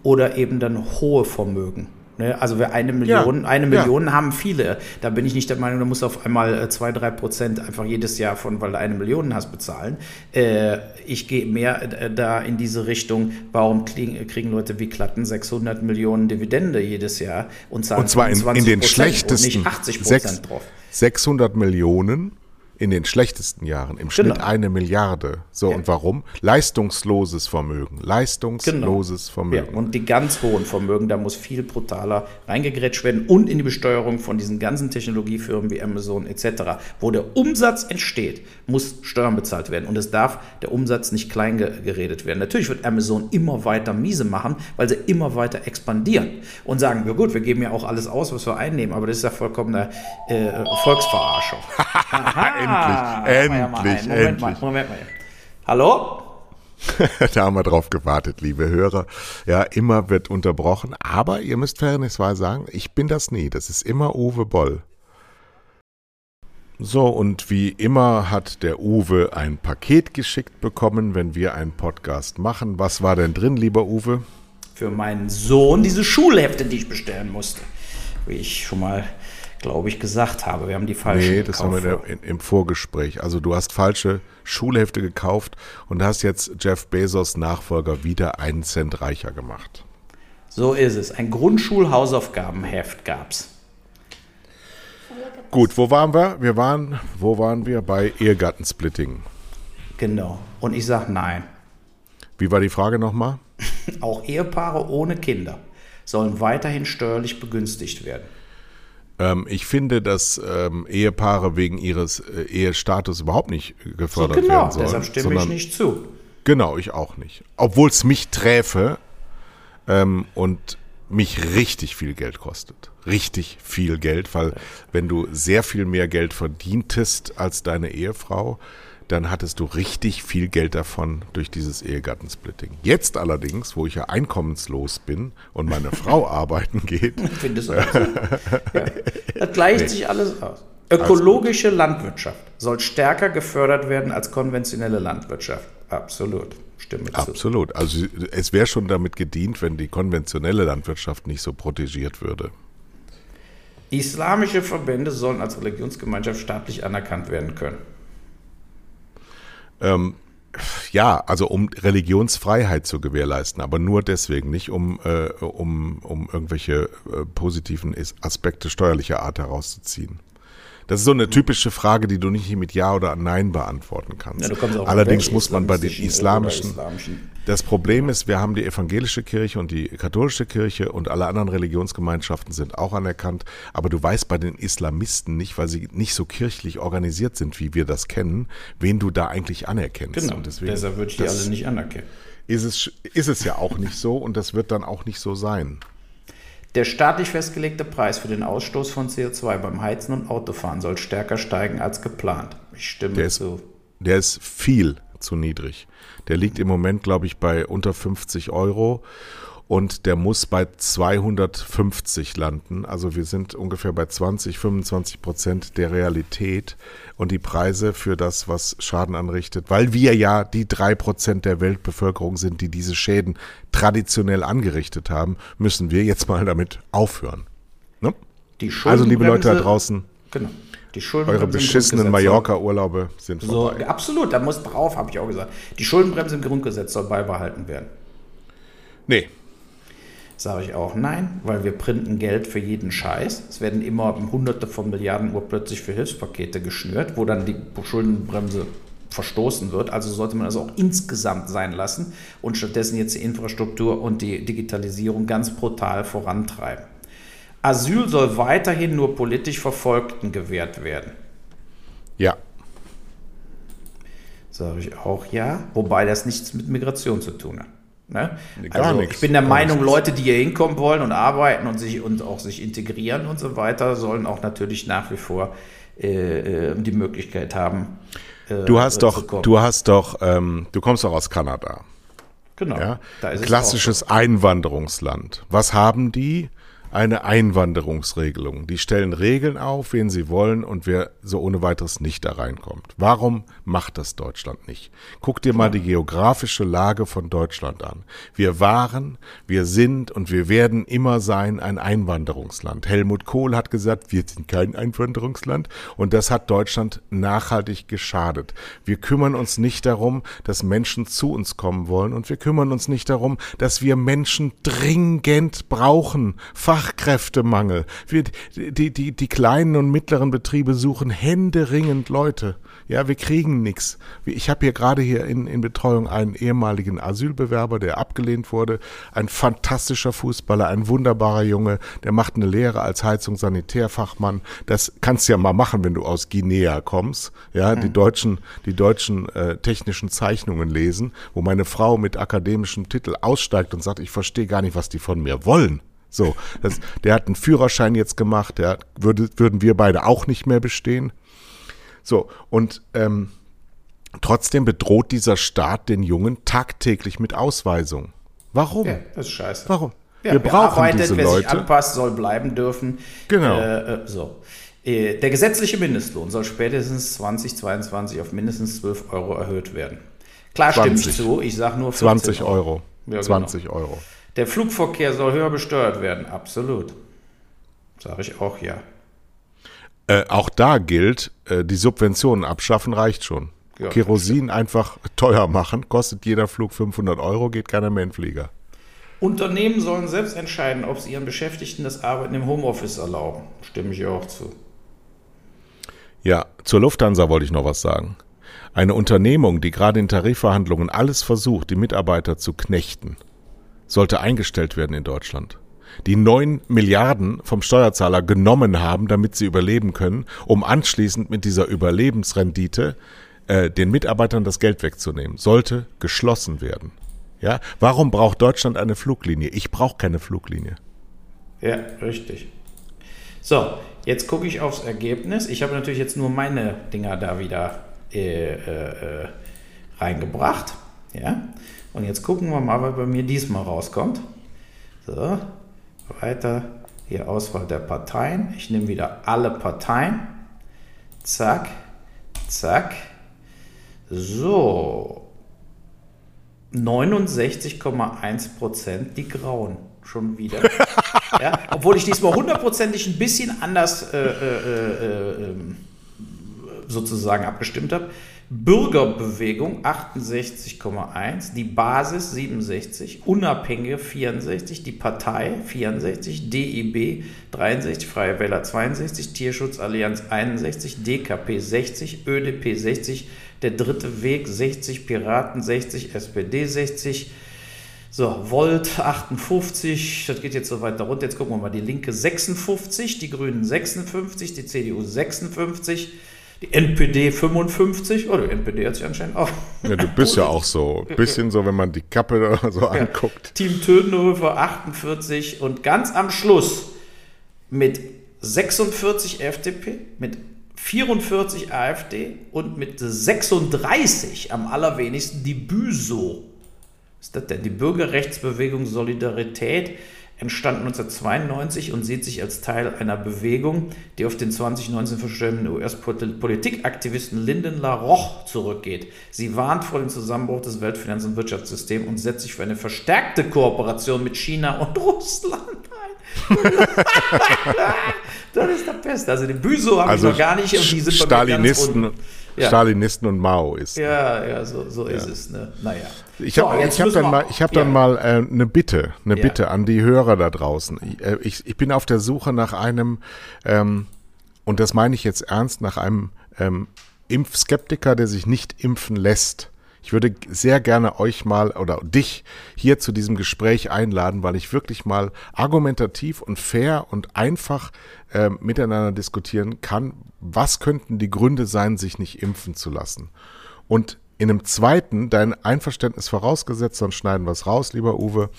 oder eben dann hohe Vermögen. Ne? Also wir eine Million, ja, eine Million ja. haben viele. Da bin ich nicht der Meinung, da muss auf einmal äh, zwei, drei Prozent einfach jedes Jahr von, weil du eine Million hast, bezahlen. Äh, ich gehe mehr äh, da in diese Richtung. Warum kriegen, kriegen Leute wie Klatten 600 Millionen Dividende jedes Jahr und zahlen und zwar in, in den schlechtesten und nicht 80 Prozent drauf? 600 Millionen in den schlechtesten Jahren im Schnitt genau. eine Milliarde. So, ja. und warum? Leistungsloses Vermögen. Leistungsloses genau. Vermögen. Ja, und die ganz hohen Vermögen, da muss viel brutaler reingegrätscht werden und in die Besteuerung von diesen ganzen Technologiefirmen wie Amazon etc., wo der Umsatz entsteht, muss Steuern bezahlt werden. Und es darf der Umsatz nicht klein geredet werden. Natürlich wird Amazon immer weiter miese machen, weil sie immer weiter expandieren und sagen, ja gut, wir geben ja auch alles aus, was wir einnehmen, aber das ist ja vollkommene äh, Volksverarschung. *laughs* endlich, endlich, Moment endlich. Mal, Moment mal. Hallo? *laughs* da haben wir drauf gewartet, liebe Hörer. Ja, immer wird unterbrochen, aber ihr müsst fairnessweise sagen, ich bin das nie. Das ist immer Uwe Boll. So, und wie immer hat der Uwe ein Paket geschickt bekommen, wenn wir einen Podcast machen. Was war denn drin, lieber Uwe? Für meinen Sohn diese Schulhefte, die ich bestellen musste. Wie ich schon mal glaube ich, gesagt habe. Wir haben die falsche. Nee, das haben wir in, im Vorgespräch. Also du hast falsche Schulhefte gekauft und hast jetzt Jeff Bezos Nachfolger wieder einen Cent reicher gemacht. So ist es. Ein Grundschulhausaufgabenheft gab es. Gut, wo waren wir? Wir waren, wo waren wir? Bei Ehegattensplitting. Genau. Und ich sage nein. Wie war die Frage nochmal? *laughs* Auch Ehepaare ohne Kinder sollen weiterhin steuerlich begünstigt werden. Ähm, ich finde, dass ähm, Ehepaare wegen ihres äh, Ehestatus überhaupt nicht gefördert so, genau, werden sollen. Deshalb stimme sondern, ich nicht zu. Genau, ich auch nicht. Obwohl es mich träfe ähm, und mich richtig viel Geld kostet. Richtig viel Geld, weil wenn du sehr viel mehr Geld verdientest als deine Ehefrau, dann hattest du richtig viel Geld davon durch dieses Ehegattensplitting. Jetzt allerdings, wo ich ja einkommenslos bin und meine *laughs* Frau arbeiten geht. Findest du das? *laughs* ja. Das gleicht nee. sich alles aus. Ökologische Landwirtschaft soll stärker gefördert werden als konventionelle Landwirtschaft. absolut. Stimme zu. Absolut. Also es wäre schon damit gedient, wenn die konventionelle Landwirtschaft nicht so protegiert würde. Islamische Verbände sollen als Religionsgemeinschaft staatlich anerkannt werden können. Ähm, ja, also um Religionsfreiheit zu gewährleisten, aber nur deswegen, nicht um, äh, um, um irgendwelche äh, positiven Aspekte steuerlicher Art herauszuziehen. Das ist so eine typische Frage, die du nicht mit Ja oder Nein beantworten kannst. Ja, Allerdings muss man bei den islamischen, islamischen, Das Problem ist, wir haben die evangelische Kirche und die katholische Kirche und alle anderen Religionsgemeinschaften sind auch anerkannt. Aber du weißt bei den Islamisten nicht, weil sie nicht so kirchlich organisiert sind, wie wir das kennen, wen du da eigentlich anerkennst. Genau. Und deswegen, deshalb würde ich die alle nicht anerkennen. Ist es, ist es ja auch nicht so und das wird dann auch nicht so sein. Der staatlich festgelegte Preis für den Ausstoß von CO2 beim Heizen und Autofahren soll stärker steigen als geplant. Ich stimme der zu. Ist, der ist viel zu niedrig. Der liegt im Moment, glaube ich, bei unter 50 Euro und der muss bei 250 landen. Also wir sind ungefähr bei 20, 25 Prozent der Realität und die Preise für das, was Schaden anrichtet, weil wir ja die drei Prozent der Weltbevölkerung sind, die diese Schäden traditionell angerichtet haben, müssen wir jetzt mal damit aufhören. Ne? also liebe Leute da draußen. Genau. Eure beschissenen Mallorca-Urlaube sind so, vorbei. Absolut, da muss drauf, habe ich auch gesagt. Die Schuldenbremse im Grundgesetz soll beibehalten werden. Nee, Sage ich auch nein, weil wir printen Geld für jeden Scheiß. Es werden immer Hunderte von Milliarden Uhr plötzlich für Hilfspakete geschnürt, wo dann die Schuldenbremse verstoßen wird. Also sollte man das auch insgesamt sein lassen und stattdessen jetzt die Infrastruktur und die Digitalisierung ganz brutal vorantreiben. Asyl soll weiterhin nur politisch Verfolgten gewährt werden. Ja. Sage ich auch ja, wobei das nichts mit Migration zu tun hat. Ne? Gar also nichts. ich bin der Meinung, Leute, die hier hinkommen wollen und arbeiten und sich und auch sich integrieren und so weiter, sollen auch natürlich nach wie vor äh, äh die Möglichkeit haben. Äh, du hast doch, du hast doch, ähm, du kommst doch aus Kanada. Genau. Ja? Klassisches. Einwanderungsland. Was haben die? Eine Einwanderungsregelung. Die stellen Regeln auf, wen sie wollen und wer so ohne weiteres nicht da reinkommt. Warum macht das Deutschland nicht? Guck dir mal die geografische Lage von Deutschland an. Wir waren, wir sind und wir werden immer sein ein Einwanderungsland. Helmut Kohl hat gesagt, wir sind kein Einwanderungsland und das hat Deutschland nachhaltig geschadet. Wir kümmern uns nicht darum, dass Menschen zu uns kommen wollen und wir kümmern uns nicht darum, dass wir Menschen dringend brauchen. Fach Fachkräftemangel. Wir, die, die, die kleinen und mittleren Betriebe suchen händeringend Leute. Ja, wir kriegen nichts. Ich habe hier gerade hier in, in Betreuung einen ehemaligen Asylbewerber, der abgelehnt wurde. Ein fantastischer Fußballer, ein wunderbarer Junge, der macht eine Lehre als Heizungssanitärfachmann. Das kannst du ja mal machen, wenn du aus Guinea kommst. Ja, mhm. die deutschen, die deutschen äh, technischen Zeichnungen lesen, wo meine Frau mit akademischem Titel aussteigt und sagt, ich verstehe gar nicht, was die von mir wollen. So, das, der hat einen Führerschein jetzt gemacht, der würde, würden wir beide auch nicht mehr bestehen. So, und ähm, trotzdem bedroht dieser Staat den Jungen tagtäglich mit Ausweisung. Warum? Ja, das ist scheiße. Warum? Ja, wir brauchen arbeitet, diese wer Leute. Wer sich anpasst, soll bleiben dürfen. Genau. Äh, äh, so. Äh, der gesetzliche Mindestlohn soll spätestens 2022 auf mindestens 12 Euro erhöht werden. Klar 20. stimme ich zu, ich sage nur 20 Euro. Euro. Ja, 20 genau. Euro. Der Flugverkehr soll höher besteuert werden. Absolut. Sage ich auch ja. Äh, auch da gilt, äh, die Subventionen abschaffen reicht schon. Ja, Kerosin einfach teuer machen, kostet jeder Flug 500 Euro, geht keiner mehr in den Flieger. Unternehmen sollen selbst entscheiden, ob sie ihren Beschäftigten das Arbeiten im Homeoffice erlauben. Stimme ich auch zu. Ja, zur Lufthansa wollte ich noch was sagen. Eine Unternehmung, die gerade in Tarifverhandlungen alles versucht, die Mitarbeiter zu knechten, sollte eingestellt werden in Deutschland. Die neun Milliarden vom Steuerzahler genommen haben, damit sie überleben können, um anschließend mit dieser Überlebensrendite äh, den Mitarbeitern das Geld wegzunehmen, sollte geschlossen werden. Ja, warum braucht Deutschland eine Fluglinie? Ich brauche keine Fluglinie. Ja, richtig. So, jetzt gucke ich aufs Ergebnis. Ich habe natürlich jetzt nur meine Dinger da wieder äh, äh, äh reingebracht. Ja. Und jetzt gucken wir mal, was bei mir diesmal rauskommt. So, weiter. Hier Auswahl der Parteien. Ich nehme wieder alle Parteien. Zack, zack. So. 69,1 Prozent die Grauen. Schon wieder. *laughs* ja, obwohl ich diesmal hundertprozentig ein bisschen anders äh, äh, äh, ähm, sozusagen abgestimmt habe. Bürgerbewegung 68,1, die Basis 67, Unabhängige 64, die Partei 64, DIB 63, Freie Wähler 62, Tierschutzallianz 61, DKP 60, ÖDP 60, der dritte Weg 60, Piraten 60, SPD 60, so, Volt 58, das geht jetzt so weiter runter. Jetzt gucken wir mal, die Linke 56, die Grünen 56, die CDU 56, die NPD 55, oder oh, die NPD hat sich anscheinend auch. Ja, du bist ja auch so. Ein bisschen so, wenn man die Kappe so ja. anguckt. Team Tödenhofer 48 und ganz am Schluss mit 46 FDP, mit 44 AfD und mit 36 am allerwenigsten die BÜSO. Ist das denn? Die Bürgerrechtsbewegung Solidarität entstand 1992 und sieht sich als Teil einer Bewegung, die auf den 2019 verstorbenen US-Politikaktivisten Lyndon LaRoche zurückgeht. Sie warnt vor dem Zusammenbruch des Weltfinanz- und Wirtschaftssystems und setzt sich für eine verstärkte Kooperation mit China und Russland ein. *laughs* das ist der Pest. Also die Büso haben also noch gar nicht und die sind Stalinisten, ja. Stalinisten und Mao ist. Ja, ja, so, so ja. ist es. Ne? Naja. Ich habe so, hab dann, mal, ich hab dann mal äh, eine Bitte, eine. Bitte an die Hörer da draußen. Ich, äh, ich, ich bin auf der Suche nach einem, ähm, und das meine ich jetzt ernst, nach einem ähm, Impfskeptiker, der sich nicht impfen lässt. Ich würde sehr gerne euch mal oder dich hier zu diesem Gespräch einladen, weil ich wirklich mal argumentativ und fair und einfach äh, miteinander diskutieren kann, was könnten die Gründe sein, sich nicht impfen zu lassen. Und in einem zweiten, dein Einverständnis vorausgesetzt, sonst schneiden wir es raus, lieber Uwe,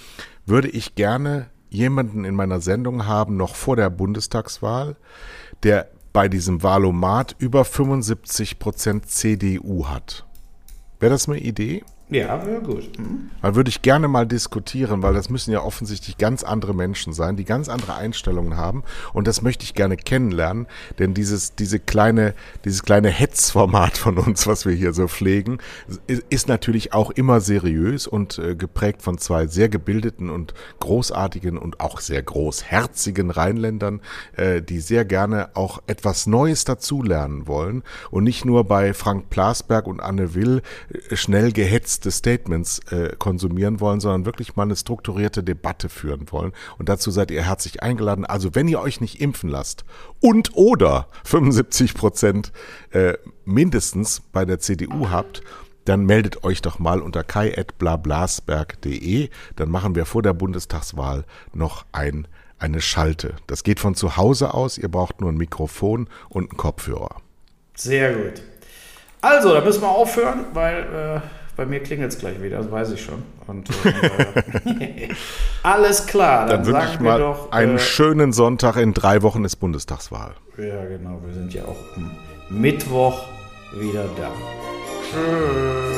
würde ich gerne jemanden in meiner Sendung haben, noch vor der Bundestagswahl, der bei diesem Wahlomat über 75 Prozent CDU hat. Wäre das eine Idee? Ja, wäre gut. Mhm. Da würde ich gerne mal diskutieren, weil das müssen ja offensichtlich ganz andere Menschen sein, die ganz andere Einstellungen haben. Und das möchte ich gerne kennenlernen, denn dieses, diese kleine, dieses kleine Hetzformat von uns, was wir hier so pflegen, ist natürlich auch immer seriös und äh, geprägt von zwei sehr gebildeten und großartigen und auch sehr großherzigen Rheinländern, äh, die sehr gerne auch etwas Neues dazulernen wollen und nicht nur bei Frank Plasberg und Anne Will äh, schnell gehetzt gehetzte Statements äh, konsumieren wollen, sondern wirklich mal eine strukturierte Debatte führen wollen. Und dazu seid ihr herzlich eingeladen. Also wenn ihr euch nicht impfen lasst und oder 75 Prozent äh, mindestens bei der CDU habt, dann meldet euch doch mal unter kai.blablasberg.de. Dann machen wir vor der Bundestagswahl noch ein, eine Schalte. Das geht von zu Hause aus. Ihr braucht nur ein Mikrofon und einen Kopfhörer. Sehr gut. Also, da müssen wir aufhören, weil äh, bei mir klingelt es gleich wieder, das weiß ich schon. Und, äh, *laughs* alles klar, dann, dann wünsche ich mal doch, einen äh, schönen Sonntag. In drei Wochen ist Bundestagswahl. Ja, genau. Wir sind ja auch am Mittwoch wieder da. Tschüss.